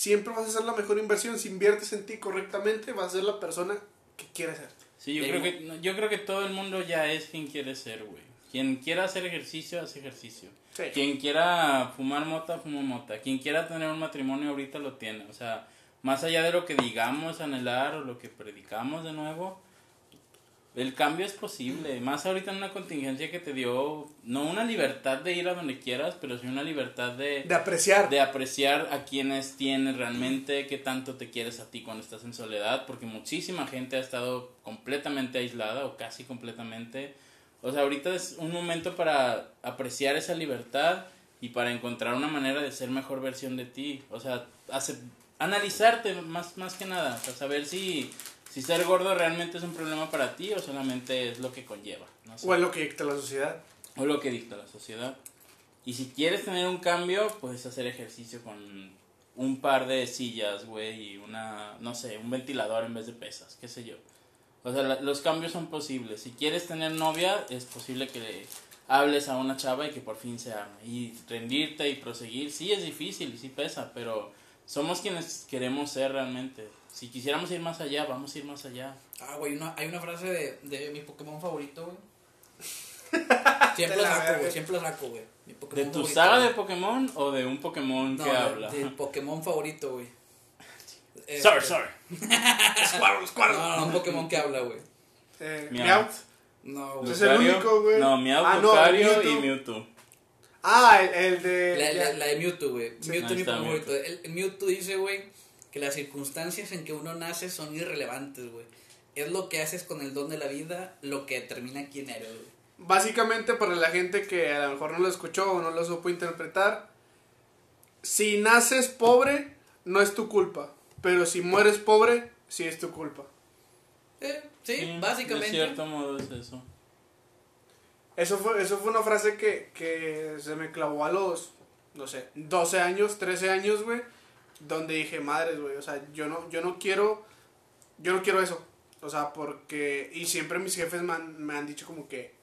Siempre vas a ser la mejor inversión. Si inviertes en ti correctamente, vas a ser la persona que quieres ser. Sí, yo creo, que, yo creo que todo el mundo ya es quien quiere ser, güey. Quien quiera hacer ejercicio, hace ejercicio. Sí. Quien quiera fumar mota, fuma mota. Quien quiera tener un matrimonio ahorita lo tiene. O sea, más allá de lo que digamos anhelar o lo que predicamos de nuevo, el cambio es posible. Más ahorita en una contingencia que te dio, no una libertad de ir a donde quieras, pero sí una libertad de, De apreciar. de apreciar a quienes tienes realmente, qué tanto te quieres a ti cuando estás en soledad, porque muchísima gente ha estado completamente aislada o casi completamente. O sea, ahorita es un momento para apreciar esa libertad y para encontrar una manera de ser mejor versión de ti. O sea, hace, analizarte más, más que nada, o sea, saber si, si ser gordo realmente es un problema para ti o solamente es lo que conlleva. No sé O es lo que dicta la sociedad. o lo que dicta la sociedad. Y si quieres tener un cambio, puedes hacer ejercicio con un par de sillas, güey, y una, no sé, un ventilador en vez de pesas, qué sé yo. O sea, la- los cambios son posibles. Si quieres tener novia, es posible que hables a una chava y que por fin se arme. Y rendirte y proseguir, sí es difícil y sí pesa, pero somos quienes queremos ser realmente. Si quisiéramos ir más allá, vamos a ir más allá. Ah, güey, una- hay una frase de, de mi Pokémon favorito, güey. De Siempre la lo saco, güey, siempre lo saco, güey. Mi ¿De tu favorito, saga güey. de Pokémon o de un Pokémon No, que de- habla? del Pokémon favorito, güey. Eh, Sorry, sorry. Squirtle, Squirtle. No, no, un Pokémon que habla, güey. Eh, Meowth. Meowth. No, güey. Es el único, güey. No, Meowth, Ah, no, Lucario Mewtwo. y Mewtwo. Ah, el, el de. La, la, la de Mewtwo, güey. Sí. Mewtwo es mi favorito. El, el Mewtwo dice, güey, que las circunstancias en que uno nace son irrelevantes, güey. Es lo que haces con el don de la vida lo que determina quién eres, güey. Básicamente, para la gente que a lo mejor no lo escuchó o no lo supo interpretar, si naces pobre, no es tu culpa. Pero si mueres pobre, sí es tu culpa. Eh, sí, De básicamente. cierto modo es eso. Eso fue, eso fue una frase que, que se me clavó a los, no sé, 12 años, 13 años, güey. Donde dije, madres, güey, o sea, yo no, yo no quiero, yo no quiero eso. O sea, porque, y siempre mis jefes me han, me han dicho como que,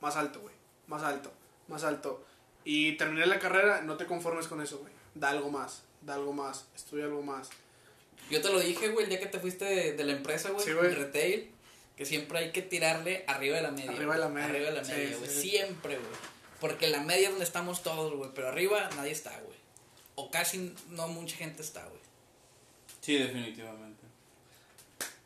más alto, güey, más alto, más alto. Y terminé la carrera, no te conformes con eso, güey. Da algo más, da algo más, estudia algo más. Yo te lo dije, güey, el día que te fuiste de, de la empresa, güey, Sí, retail, que siempre hay que tirarle arriba de la media. Arriba de la media. Arriba de la Sí, media, sí, güey. sí. Siempre, güey. Porque la media es donde estamos todos, güey, pero arriba nadie está, güey. O casi no mucha gente está, güey. Sí, definitivamente.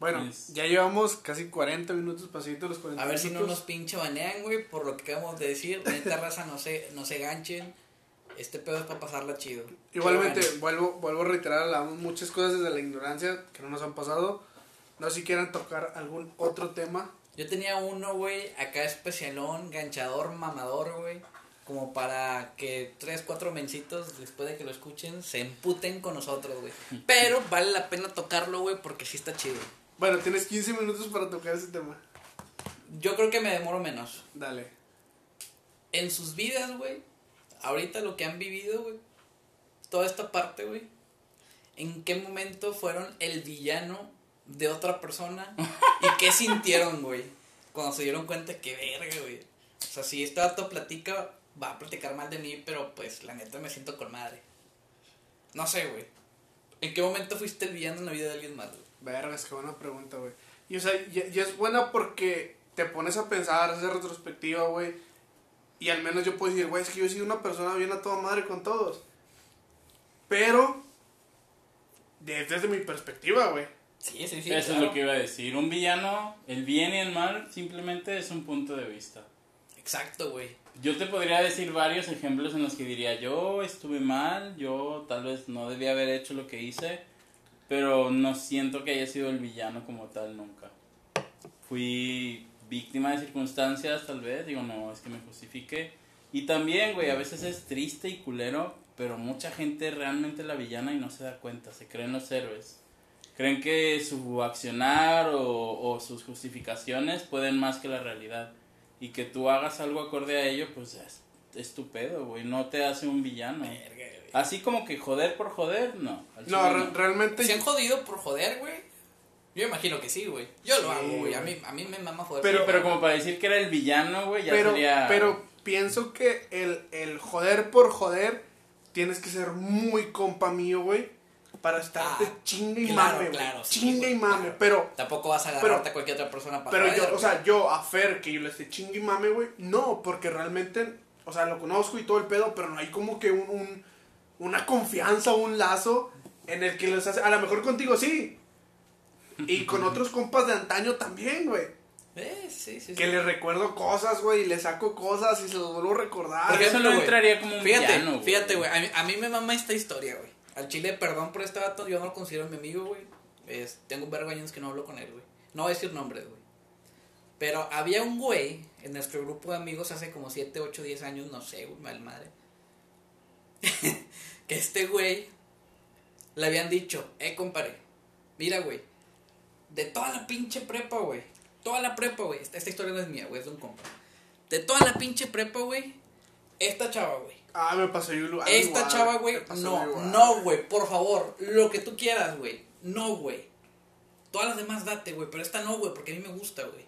Bueno, Es- ya llevamos casi 40 minutos, pasito los 40 A ver si no nos pinche banean, güey, por lo que acabamos de decir. Neta raza, no se, no se ganchen. Este pedo es para pasarla chido. Igualmente, vuelvo, vuelvo a reiterar, hablamos muchas cosas desde la ignorancia que no nos han pasado. No sé si quieran tocar algún otro tema. yo tenía uno, güey, acá especialón, ganchador, mamador, güey. Como para que tres, cuatro mencitos, después de que lo escuchen, se emputen con nosotros, güey. Pero vale la pena tocarlo, güey, porque sí está chido. Bueno, tienes 15 minutos para tocar ese tema. Yo creo que me demoro menos. Dale. En sus vidas, güey, ahorita lo que han vivido, güey, toda esta parte, güey, ¿en qué momento fueron el villano de otra persona? ¿Y qué sintieron, güey? Cuando se dieron cuenta que verga, güey. O sea, si este dato platica, va a platicar mal de mí, pero pues la neta me siento con madre. No sé, güey. ¿En qué momento fuiste el villano en la vida de alguien más, güey? Vergas, qué buena pregunta, güey. Y o sea, y, y es buena porque te pones a pensar, hacer retrospectiva, güey. Y al menos yo puedo decir, güey, es que yo he sido una persona bien a toda madre con todos. Pero, de- desde mi perspectiva, güey. Sí, sí, sí. Eso claro. es lo que iba a decir. Un villano, el bien y el mal, simplemente es un punto de vista. Exacto, güey. Yo te podría decir varios ejemplos en los que diría, yo estuve mal, yo tal vez no debía haber hecho lo que hice, pero no siento que haya sido el villano como tal nunca. Fui víctima de circunstancias, tal vez, digo, no, es que me justifique. Y también, güey, a veces es triste y culero, pero mucha gente realmente la villana y no se da cuenta, se creen los héroes. Creen que su accionar o sus justificaciones pueden más que la realidad. Y que tú hagas algo acorde a ello, pues es, es tu pedo, güey. No te hace un villano. Verga. Así como que joder por joder, no. No, re- realmente. ¿Se han jodido por joder, güey? Yo imagino que sí, güey. Yo Sí, lo hago, güey. A mí, a mí me mama joder. Pero- pero como para decir que era el villano, güey, ya pero, sería... pero pienso que el, el joder por joder tienes que ser muy compa mío, güey. Para estarte Ah, chinga y claro, mame, güey. claro, sí, chinga y mame. claro. Pero, Tampoco vas a Pero- agarrarte a cualquier otra persona para pero yo, o güey. sea, yo a Fer, que yo le esté chingue y mame, güey. No, porque realmente, o sea, lo conozco y todo el pedo, pero no hay como que un, un- una confianza, un lazo en el que les hace. A lo mejor contigo sí. Y con otros compas de antaño también, güey. Eh, sí, sí, sí. Que le recuerdo cosas, güey, y le saco cosas y se los vuelvo a recordar. Porque eso no entraría como un Fíjate, villano, güey. fíjate, güey. A mí, a mí me mama esta historia, güey. Al chile, perdón por este vato, yo no lo considero mi amigo, güey. Es- tengo un vergo años que no hablo con él, güey. No voy a decir nombres, güey. Pero había un güey en nuestro grupo de amigos hace como 7, 8, 10 años, no sé, güey, mal madre. que este güey le habían dicho, eh, compadre, mira, güey, de toda la pinche prepa, güey, toda la prepa, güey, esta, esta historia no es mía, güey, es de un compa. De toda la pinche prepa, güey, esta chava, güey. Ah, me pasó yo algo Esta igual, chava, me güey, no, igual. no, güey, por favor, lo que tú quieras, güey. No, güey. Todas las demás date, güey, pero esta no, güey, porque a mí me gusta, güey.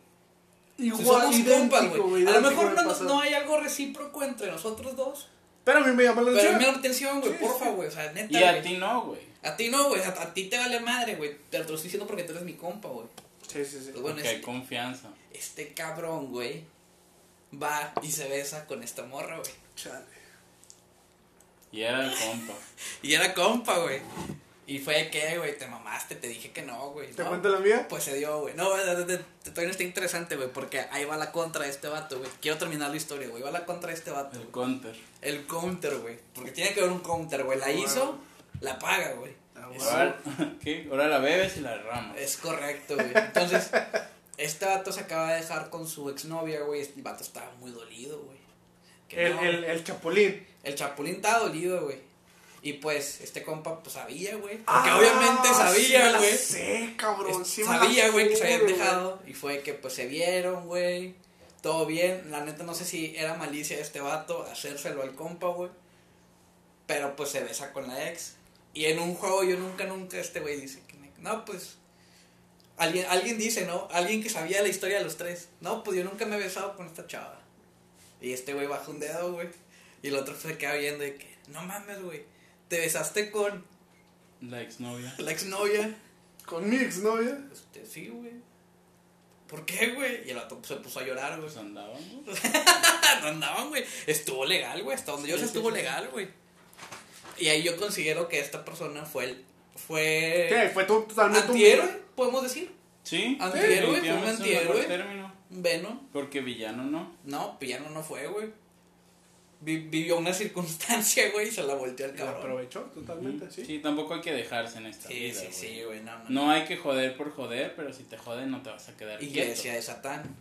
Igual, somos compas, güey. A lo mejor me no, no hay algo recíproco entre nosotros dos. Pero a mí me llama la Pero atención. me llama la atención, güey, Sí, porfa, sí. güey. O sea, neta. Y a ti no, güey. A ti no, güey. A, a ti te vale madre, güey. Te lo estoy diciendo porque tú eres mi compa, güey. Sí, sí, sí. Pues bueno, Porque hay este, confianza. este cabrón, güey, va y se besa con esta morra, güey. Chale. Y era el compa. Y era compa, güey. Y fue que, güey, te mamaste, te dije que no, güey. ¿Te ¿no? cuento la mía? Pues se dio, güey. No, de- de- de- todavía no está interesante, güey, porque ahí va la contra de este vato, güey. Quiero terminar la historia, güey. Va la contra de este vato. El counter. El counter, güey. Porque tiene que haber un counter, güey. La Ah, hizo, la paga, güey. Ah. Ahora, ¿qué? Ahora la bebes y la derramas. Es correcto, güey. Entonces, este vato se acaba de dejar con su exnovia, güey. Este vato estaba muy dolido, güey. El, no. el, el chapulín. El chapulín estaba dolido, güey. Y pues, este compa, pues sabía, güey. Porque Ah, obviamente sabía, güey. sé, cabrón. sí la sabía, güey, que se habían dejado. Y fue que, pues, se vieron, güey. Todo bien. La neta, no sé si era malicia de este vato hacérselo al compa, güey. Pero, pues, se besa con la ex. Y en un juego, yo nunca, nunca, este güey dice que, no, pues... Alguien, alguien dice, ¿no? Alguien que sabía la historia de los tres. No, pues yo nunca me he besado con esta chava. Y este güey baja un dedo, güey. Y el otro se queda viendo de que, no mames, güey. Te besaste con La exnovia. la exnovia. Con mi exnovia. Este, sí, güey. ¿Por qué, güey? Y el vato se puso a llorar, güey. Pues andaban, ¿no? no andaban, güey. Estuvo legal, güey. Hasta donde yo sé sí, estuvo sí. legal, güey. Y ahí yo considero que esta persona fue el. Fue. ¿Qué? Fue to- totalmente Antihéroe, podemos decir. Sí. Antihéroe, fue un antihéroe. Venom. Porque villano no. No, villano no fue, güey. Vi- vivió una circunstancia, güey, y se la volteó al cabrón. aprovechó totalmente, sí. Sí, tampoco hay que dejarse en esta Sí, vida. sí, güey. sí, güey. No, no. No hay que joder por joder, pero si te joden no te vas a quedar quieto. Iglesia de Satán.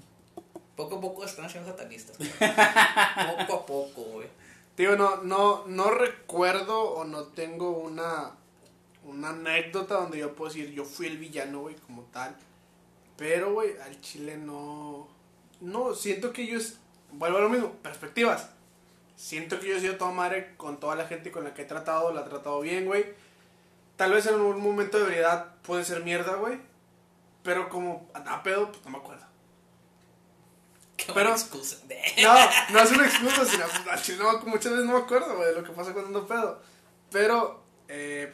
Poco a poco están siendo satanistas. güey. poco a poco, güey. Digo, no, no, no recuerdo o no tengo una, una anécdota donde yo puedo decir, yo fui el villano, güey, como tal. Pero, güey, al chile no... No, siento que yo es... Vuelvo a lo mismo, perspectivas. Siento que yo he sido toda madre con toda la gente con la que he tratado, la he tratado bien, güey. Tal vez en un momento de veredad puede ser mierda, güey. Pero como a pedo, pues no me acuerdo. Qué Pero- excusa. No, no es una excusa, sino pues, no, muchas veces no me acuerdo, güey, de lo que pasa cuando ando pedo. Pero, eh,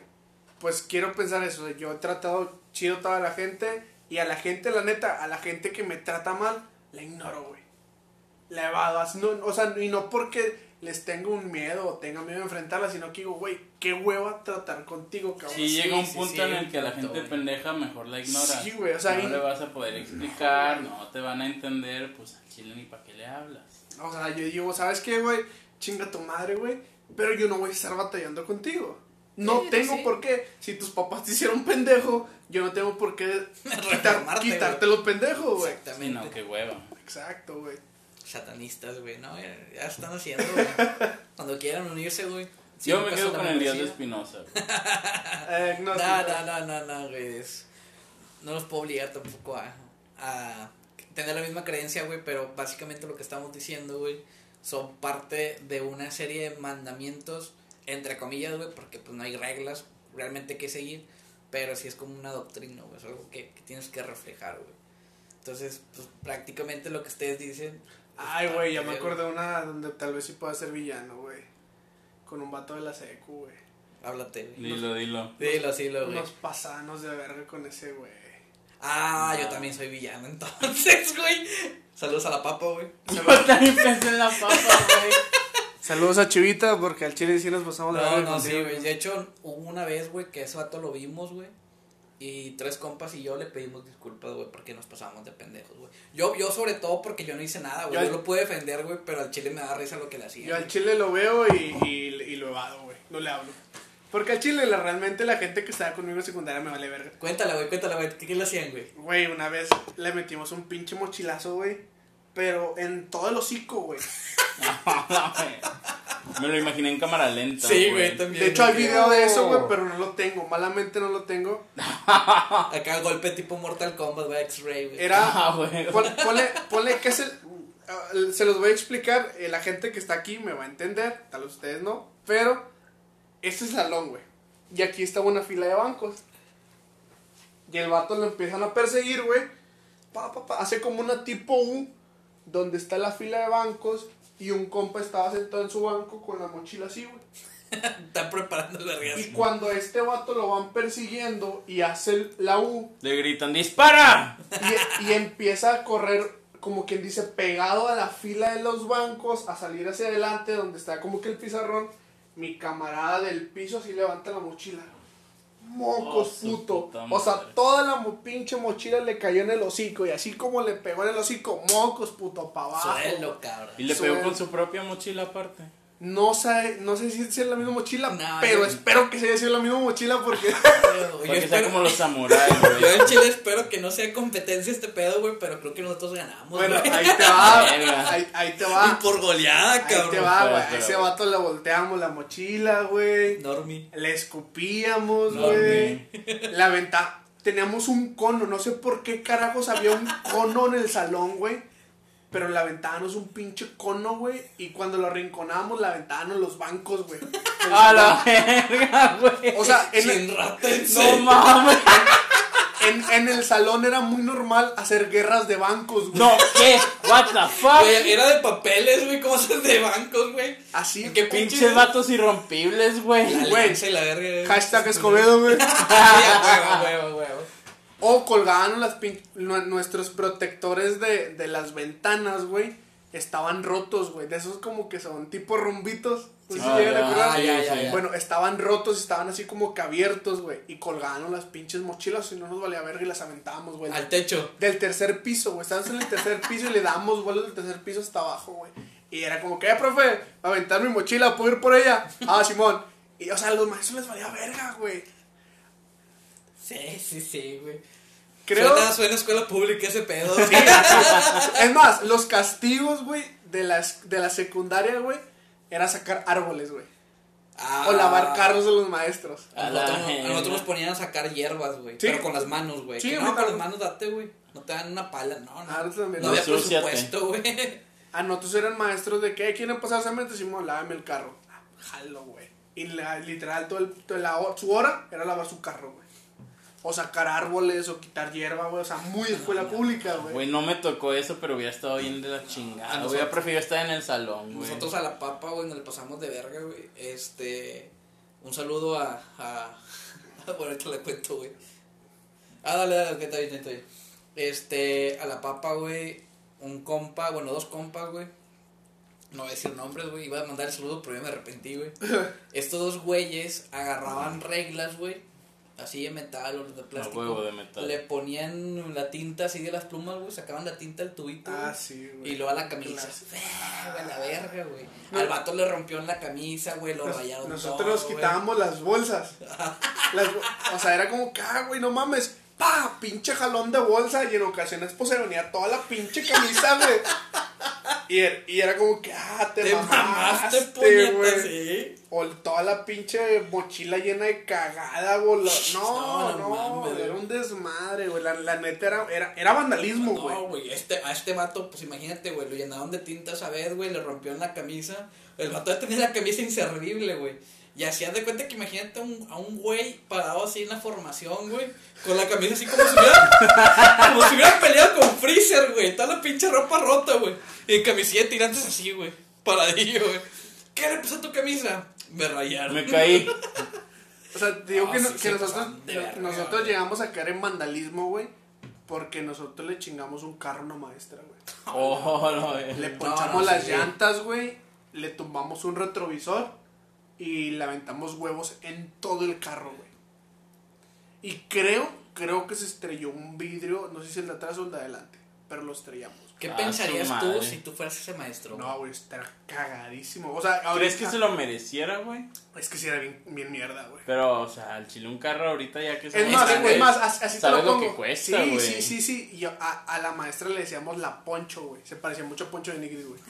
pues quiero pensar eso. Yo he tratado chido a toda la gente y a la gente, la neta, a la gente que me trata mal, la ignoro, güey. La evado. No, o sea, y no porque les tengo un miedo o tenga miedo de enfrentarla, sino que digo, güey, qué hueva tratar contigo, cabrón. Si Sí, llega un sí, punto sí, en el que la gente güey. pendeja mejor la ignoras. Sí, güey, o sea, no y- le vas a poder explicar, no te van a entender, pues al chile ni para qué le hablas. O sea, yo digo, ¿sabes qué, güey? Chinga tu madre, güey. Pero yo no voy a estar batallando contigo. No Sí, tengo sí. por qué. Si tus papás te hicieron pendejo, yo no tengo por qué quitar, quitártelo pendejo, güey. Sí, Exactamente. no, qué hueva. Exacto, güey. Satanistas, güey, ¿no? Ya, ya están haciendo, güey. Cuando quieran unirse, güey. Yo Cinco me quedo con el dios de. Espinosa. Eh, no, No, no, no, no, no, güey. es- No los puedo obligar tampoco a, a tener la misma creencia, güey, pero básicamente lo que estamos diciendo, güey, son parte de una serie de mandamientos, entre comillas, güey, porque pues no hay reglas realmente que seguir, pero sí es como una doctrina, güey, es algo que, que tienes que reflejar, güey. Entonces, pues prácticamente lo que ustedes dicen... Ay, güey, ya me acordé de una donde tal vez sí pueda ser villano, güey. Con un vato de la secu, güey. Háblate, güey. Dilo, dilo. Dilo, dilo, güey. Unos pasanos de verga con ese, güey. Ah, yo No. también soy villano, entonces, güey. Saludos a la papa, güey. Yo también pensé en la papa, güey. Saludos a Chivita, porque al chile sí nos pasamos de No, verga no, sí, contigo, güey. De hecho, hubo una vez, güey, que ese vato lo vimos, güey. Y tres compas y yo le pedimos disculpas, güey, porque nos pasamos de pendejos, güey. Yo, yo sobre todo porque yo no hice nada, güey. Yo- Yo lo pude defender, güey, pero al chile me da risa lo que le hacía. Yo al chile lo veo y, y, y lo evado, güey. No le hablo. Porque al chile la, realmente la gente que estaba conmigo en secundaria me vale verga. Cuéntala, güey, cuéntala, güey. ¿Qué, qué le hacían, güey? Güey, una vez le metimos un pinche mochilazo, güey. Pero en todo el hocico, güey. Güey. Me lo imaginé en cámara lenta. también. De hecho, hay güey. video de eso, güey, pero no lo tengo. Malamente no lo tengo. Acá golpe tipo Mortal Kombat, güey, X-Ray, güey. Era. Ah, güey. pon- ponle, ponle que es el. ah, Se los voy a explicar. eh, La gente que está aquí me va a entender. Tal vez ustedes no. Pero. Este es salón, güey. Y aquí está una fila de bancos. Y el vato lo empiezan a perseguir, güey. pa, pa, pa, hace como una tipo U, donde está la fila de bancos, y un compa estaba sentado en su banco con la mochila así, güey. Está preparando el vergazo. Y cuando este vato lo van persiguiendo y hace el- la U, Le gritan, ¡dispara! y, y empieza a correr, como quien dice, pegado a la fila de los bancos, a salir hacia adelante, donde está como que el pizarrón, mi camarada del piso así levanta la mochila. Mocos, Oh, puto. O sea, madre. toda la mo- pinche mochila le cayó en el hocico. Y así como le pegó en el hocico, mocos, puto, para abajo. Suelo, cabrón. Y le pegó con su propia mochila aparte. No sé, no sé si es la misma mochila, No, pero yo- espero que se haya sido la misma mochila porque... Yo Para que sea espero- como los samuráis, Yo güey. en Chile espero que no sea competencia este pedo, güey, pero creo que nosotros ganamos, bueno, ahí te va, ahí, ahí te Y va. por goleada, Ahí te cabrón. va, güey. A ese vato le volteamos la mochila, güey. Normi. Le escupíamos, güey. La venta. Teníamos un cono. No sé por qué carajos había un cono en el salón, güey. Pero la aventábamos un pinche cono, güey. Y cuando lo arrinconábamos, la aventábamos los bancos, güey. A la verga, güey. O sea, en, Sin rata en No mames. en, en el salón era muy normal hacer guerras de bancos, güey. No, ¿qué? What the fuck? Güey, era de papeles, güey, cosas de bancos, güey. Así. ¿Qué Pinches vatos irrompibles, güey. Güey. la verga. Hashtag Escobedo, güey. Huevo, huevo, huevo. O colgaban las pin- nu- nuestros protectores de, de las ventanas, güey. Estaban rotos, güey. De esos como que son tipo sé si Ah, ya, ah, ya, ya, ya. Bueno, estaban rotos, estaban así como que abiertos, güey. Y colgaban las pinches mochilas y no nos valía verga y las aventábamos, güey. Al techo. Del tercer piso, güey. Estábamos en el tercer piso y le damos vuelos del tercer piso hasta abajo, güey. Y era como que, eh, profe, a aventar mi mochila, ¿puedo ir por ella? Ah, Simón. Y, o sea, a los maestros les valía verga, güey. Sí, sí, sí, güey. Creo. Suena, suena escuela pública ese pedo. Es más, los castigos, güey, de la, es- de la secundaria, güey, era sacar árboles, güey. Ah, O lavar carros de los maestros. A nosotros, a verga. nosotros nos ponían a sacar hierbas, güey. Sí. Pero con las manos, güey. Sí, no, con las manos date, güey. No te dan una pala, no, no. Ah, también. no había presupuesto, güey. A nosotros eran maestros de que quieren pasar cemento, Simón, lávame el carro. Ah, Jalo, güey. Y la- literal, todo el, toda la su hora era lavar su carro, güey. O sacar árboles, o quitar hierba, güey. O sea, muy escuela pública, güey. Güey, no me tocó eso, pero hubiera estado bien de la chingada. nosotros- Hubiera preferido estar en el salón, güey. Nosotros a la papa, güey, nos le pasamos de verga, güey. Este. Un saludo a. a bueno, ahorita le cuento, güey. Ah, dale, dale, que está bien, está bien. Este. A la papa, güey. Un compa, bueno, dos compas, güey. No voy a decir nombres, güey. Iba a mandar el saludo, pero ya me arrepentí, güey. Estos dos güeyes agarraban reglas, güey. Así de metal o de plástico. huevo de metal. Le ponían la tinta así de las plumas, güey. Sacaban la tinta del tubito. Ah, sí, güey. Y luego a la camisa. Güey, la verga, güey. Al vato le rompió en la camisa, güey, lo Nos- rayaron nosotros todo, quitábamos las bolsas. Las o sea, era como que, ah, güey, no mames. Pa, pinche jalón de bolsa. Y en ocasiones, pues se venía toda la pinche camisa, güey. Y, er- y era como que, ah, te, Te mamaste, mamaste, puñeta, güey. sí. O toda la pinche mochila llena de cagada, güey. No, No, no, mames, era un desmadre, güey. La, la neta era, era, era vandalismo, güey. No, güey, este, a este vato, pues imagínate, güey, lo llenaron de tinta esa vez, güey, le rompió en la camisa. El vato ya tenía la camisa inservible, güey. Y hacías de cuenta que imagínate a un, a un güey parado así en la formación, güey, con la camisa así como si hubiera, como si hubiera peleado con Freezer, güey. Toda la pinche ropa rota, güey. Y en camiseta tirantes así, güey. Paradillo, güey. ¿Qué le pasó a tu camisa? Me rayaron. Me caí. O sea, te digo No, que, no- nosotros, nosotros güey. llegamos a caer en vandalismo, güey. Porque nosotros le chingamos un carro a una maestra, güey. Oh, no, Le güey. ponchamos no, las sí. llantas, güey. Le tumbamos un retrovisor. Y le aventamos huevos en todo el carro, güey. Y creo, creo que se estrelló un vidrio. No sé si el de atrás o el de adelante. Pero lo estrellamos. ¿Qué Ah, pensarías tú si tú fueras ese maestro? No, güey, está cagadísimo. O sea, ahorita. ¿Crees que se lo mereciera, güey? Es que sí era bien, bien mierda, güey. Pero, o sea, al chile un carro ahorita ya que Es más, es más, así así te sabes lo lo que pongo. cuesta, sí, güey. sí, sí, sí. Y yo- a, a la maestra le decíamos la poncho, güey. Se parecía mucho a Poncho de Nigris, güey.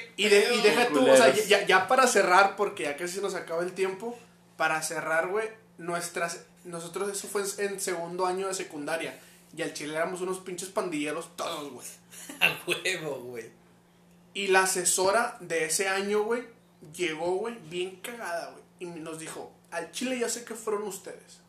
¿Qué Y, de- y pedo? deja tú, o sea, ya, ya para cerrar, porque ya casi se nos acaba el tiempo. Para cerrar, güey, nuestras. Nosotros, eso fue en segundo año de secundaria. Y al chile éramos unos pinches pandilleros todos, güey. A huevo, güey. Y la asesora de ese año, güey, llegó, güey, bien cagada, güey. Y nos dijo: Al chile ya sé que fueron ustedes.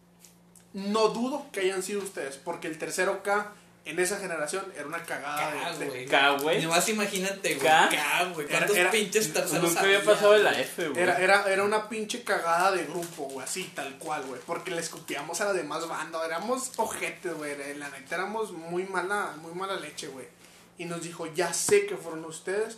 no dudo que hayan sido ustedes, porque el tercero K en esa generación era una cagada K, de- de, güey. K, güey. Nomás imagínate, güey. K. K, güey. Era- ¿Cuántos era- pinches terceros Nunca había pasado de la? F, güey. Era, era, era una pinche cagada de grupo, güey, así, tal cual, güey. Porque le escupíamos a la demás banda. Éramos ojetes, güey. La neta éramos muy mala, muy mala leche, güey. Y nos dijo, ya sé que fueron ustedes,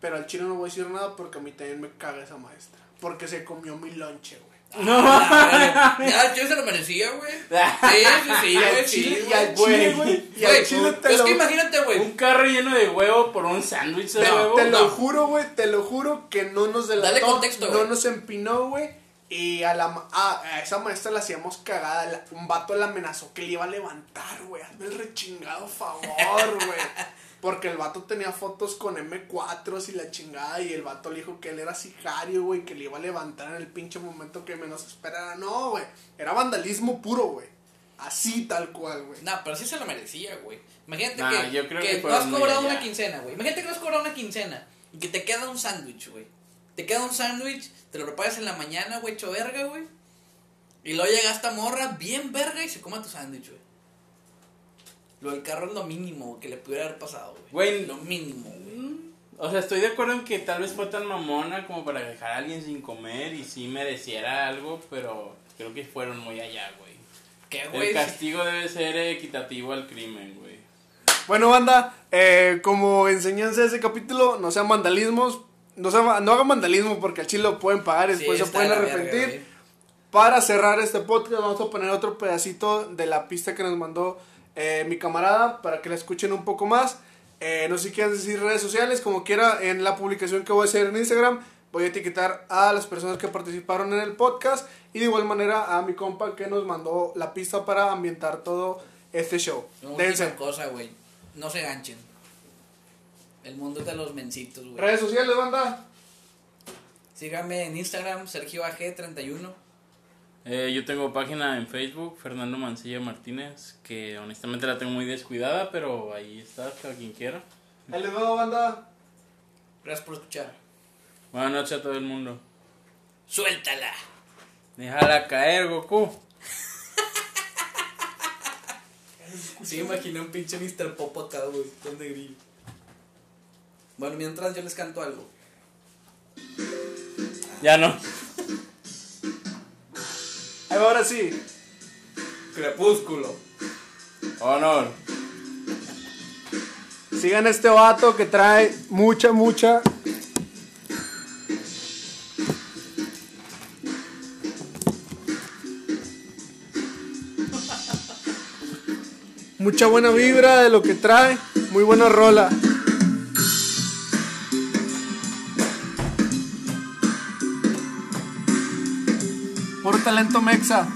pero al chino no voy a decir nada porque a mí también me caga esa maestra. Porque se comió mi lonche, güey. Ah, güey. Ya, yo se lo merecía, güey. Sí, sí, sí, güey. Sí, chile, y güey. al chile, güey. Y al chile te es que imagínate, güey. Un carro lleno de huevo por un sándwich de huevo. te lo no. juro, güey. Te lo juro que no nos delató. Dale contexto, no nos empinó, güey. Y a, la, a, a esa maestra la hacíamos cagada. la- un vato la amenazó que le iba a levantar, güey. Hazme el rechingado favor, güey. Porque el vato tenía fotos con M4 y la chingada. Y el vato le dijo que él era sicario, güey. Que le iba a levantar en el pinche momento que menos esperara. No, güey. Era vandalismo puro, güey. Así tal cual, güey. No, pero sí se lo merecía, güey. Imagínate Nah, que, yo creo que que no has cobrado una quincena, güey. Imagínate que no has cobrado una quincena y que te queda un sándwich, güey. Te queda un sándwich, te lo preparas en la mañana, güey, hecho verga, güey. Y luego llega esta morra bien verga y se come tu sándwich, güey. Lo del carro es lo mínimo que le pudiera haber pasado, güey. Güey. Lo mínimo, güey. O sea, estoy de acuerdo en que tal vez fue tan mamona como para dejar a alguien sin comer y sí mereciera algo, pero creo que fueron muy allá, güey. ¿Qué, El güey? castigo debe ser equitativo al crimen, güey. Bueno, banda, eh, como enseñanza de ese capítulo, no sean vandalismos. No, sean- no hagan vandalismo porque al chile lo pueden pagar y Sí, después se pueden verga, arrepentir. Para cerrar este podcast, vamos a poner otro pedacito de la pista que nos mandó eh, mi camarada para que la escuchen un poco más. Eh, no sé si quieren decir redes sociales, como quiera, en la publicación que voy a hacer en Instagram, voy a etiquetar a las personas que participaron en el podcast y de igual manera a mi compa que nos mandó la pista para ambientar todo este show. Dense. última cosa, güey. No se ganchen. El mundo es de los mencitos, güey. Redes sociales, banda. Síganme en Instagram, Sergio AG31. Eh, yo tengo página en Facebook, Fernando Mancilla Martínez, que honestamente la tengo muy descuidada, pero ahí está, para quien quiera. Ahí les va, banda. Gracias por escuchar. Buenas noches a todo el mundo. ¡Suéltala! Déjala caer, Goku. Sí, imaginé un pinche Mr. Pop acá, güey, con de grillo. Bueno, mientras yo les canto algo. Ya no. Ahora sí. Crepúsculo. Honor. Sigan este vato que trae mucha, mucha. Mucha buena vibra de lo que trae. Muy buena rola. Talento mexa.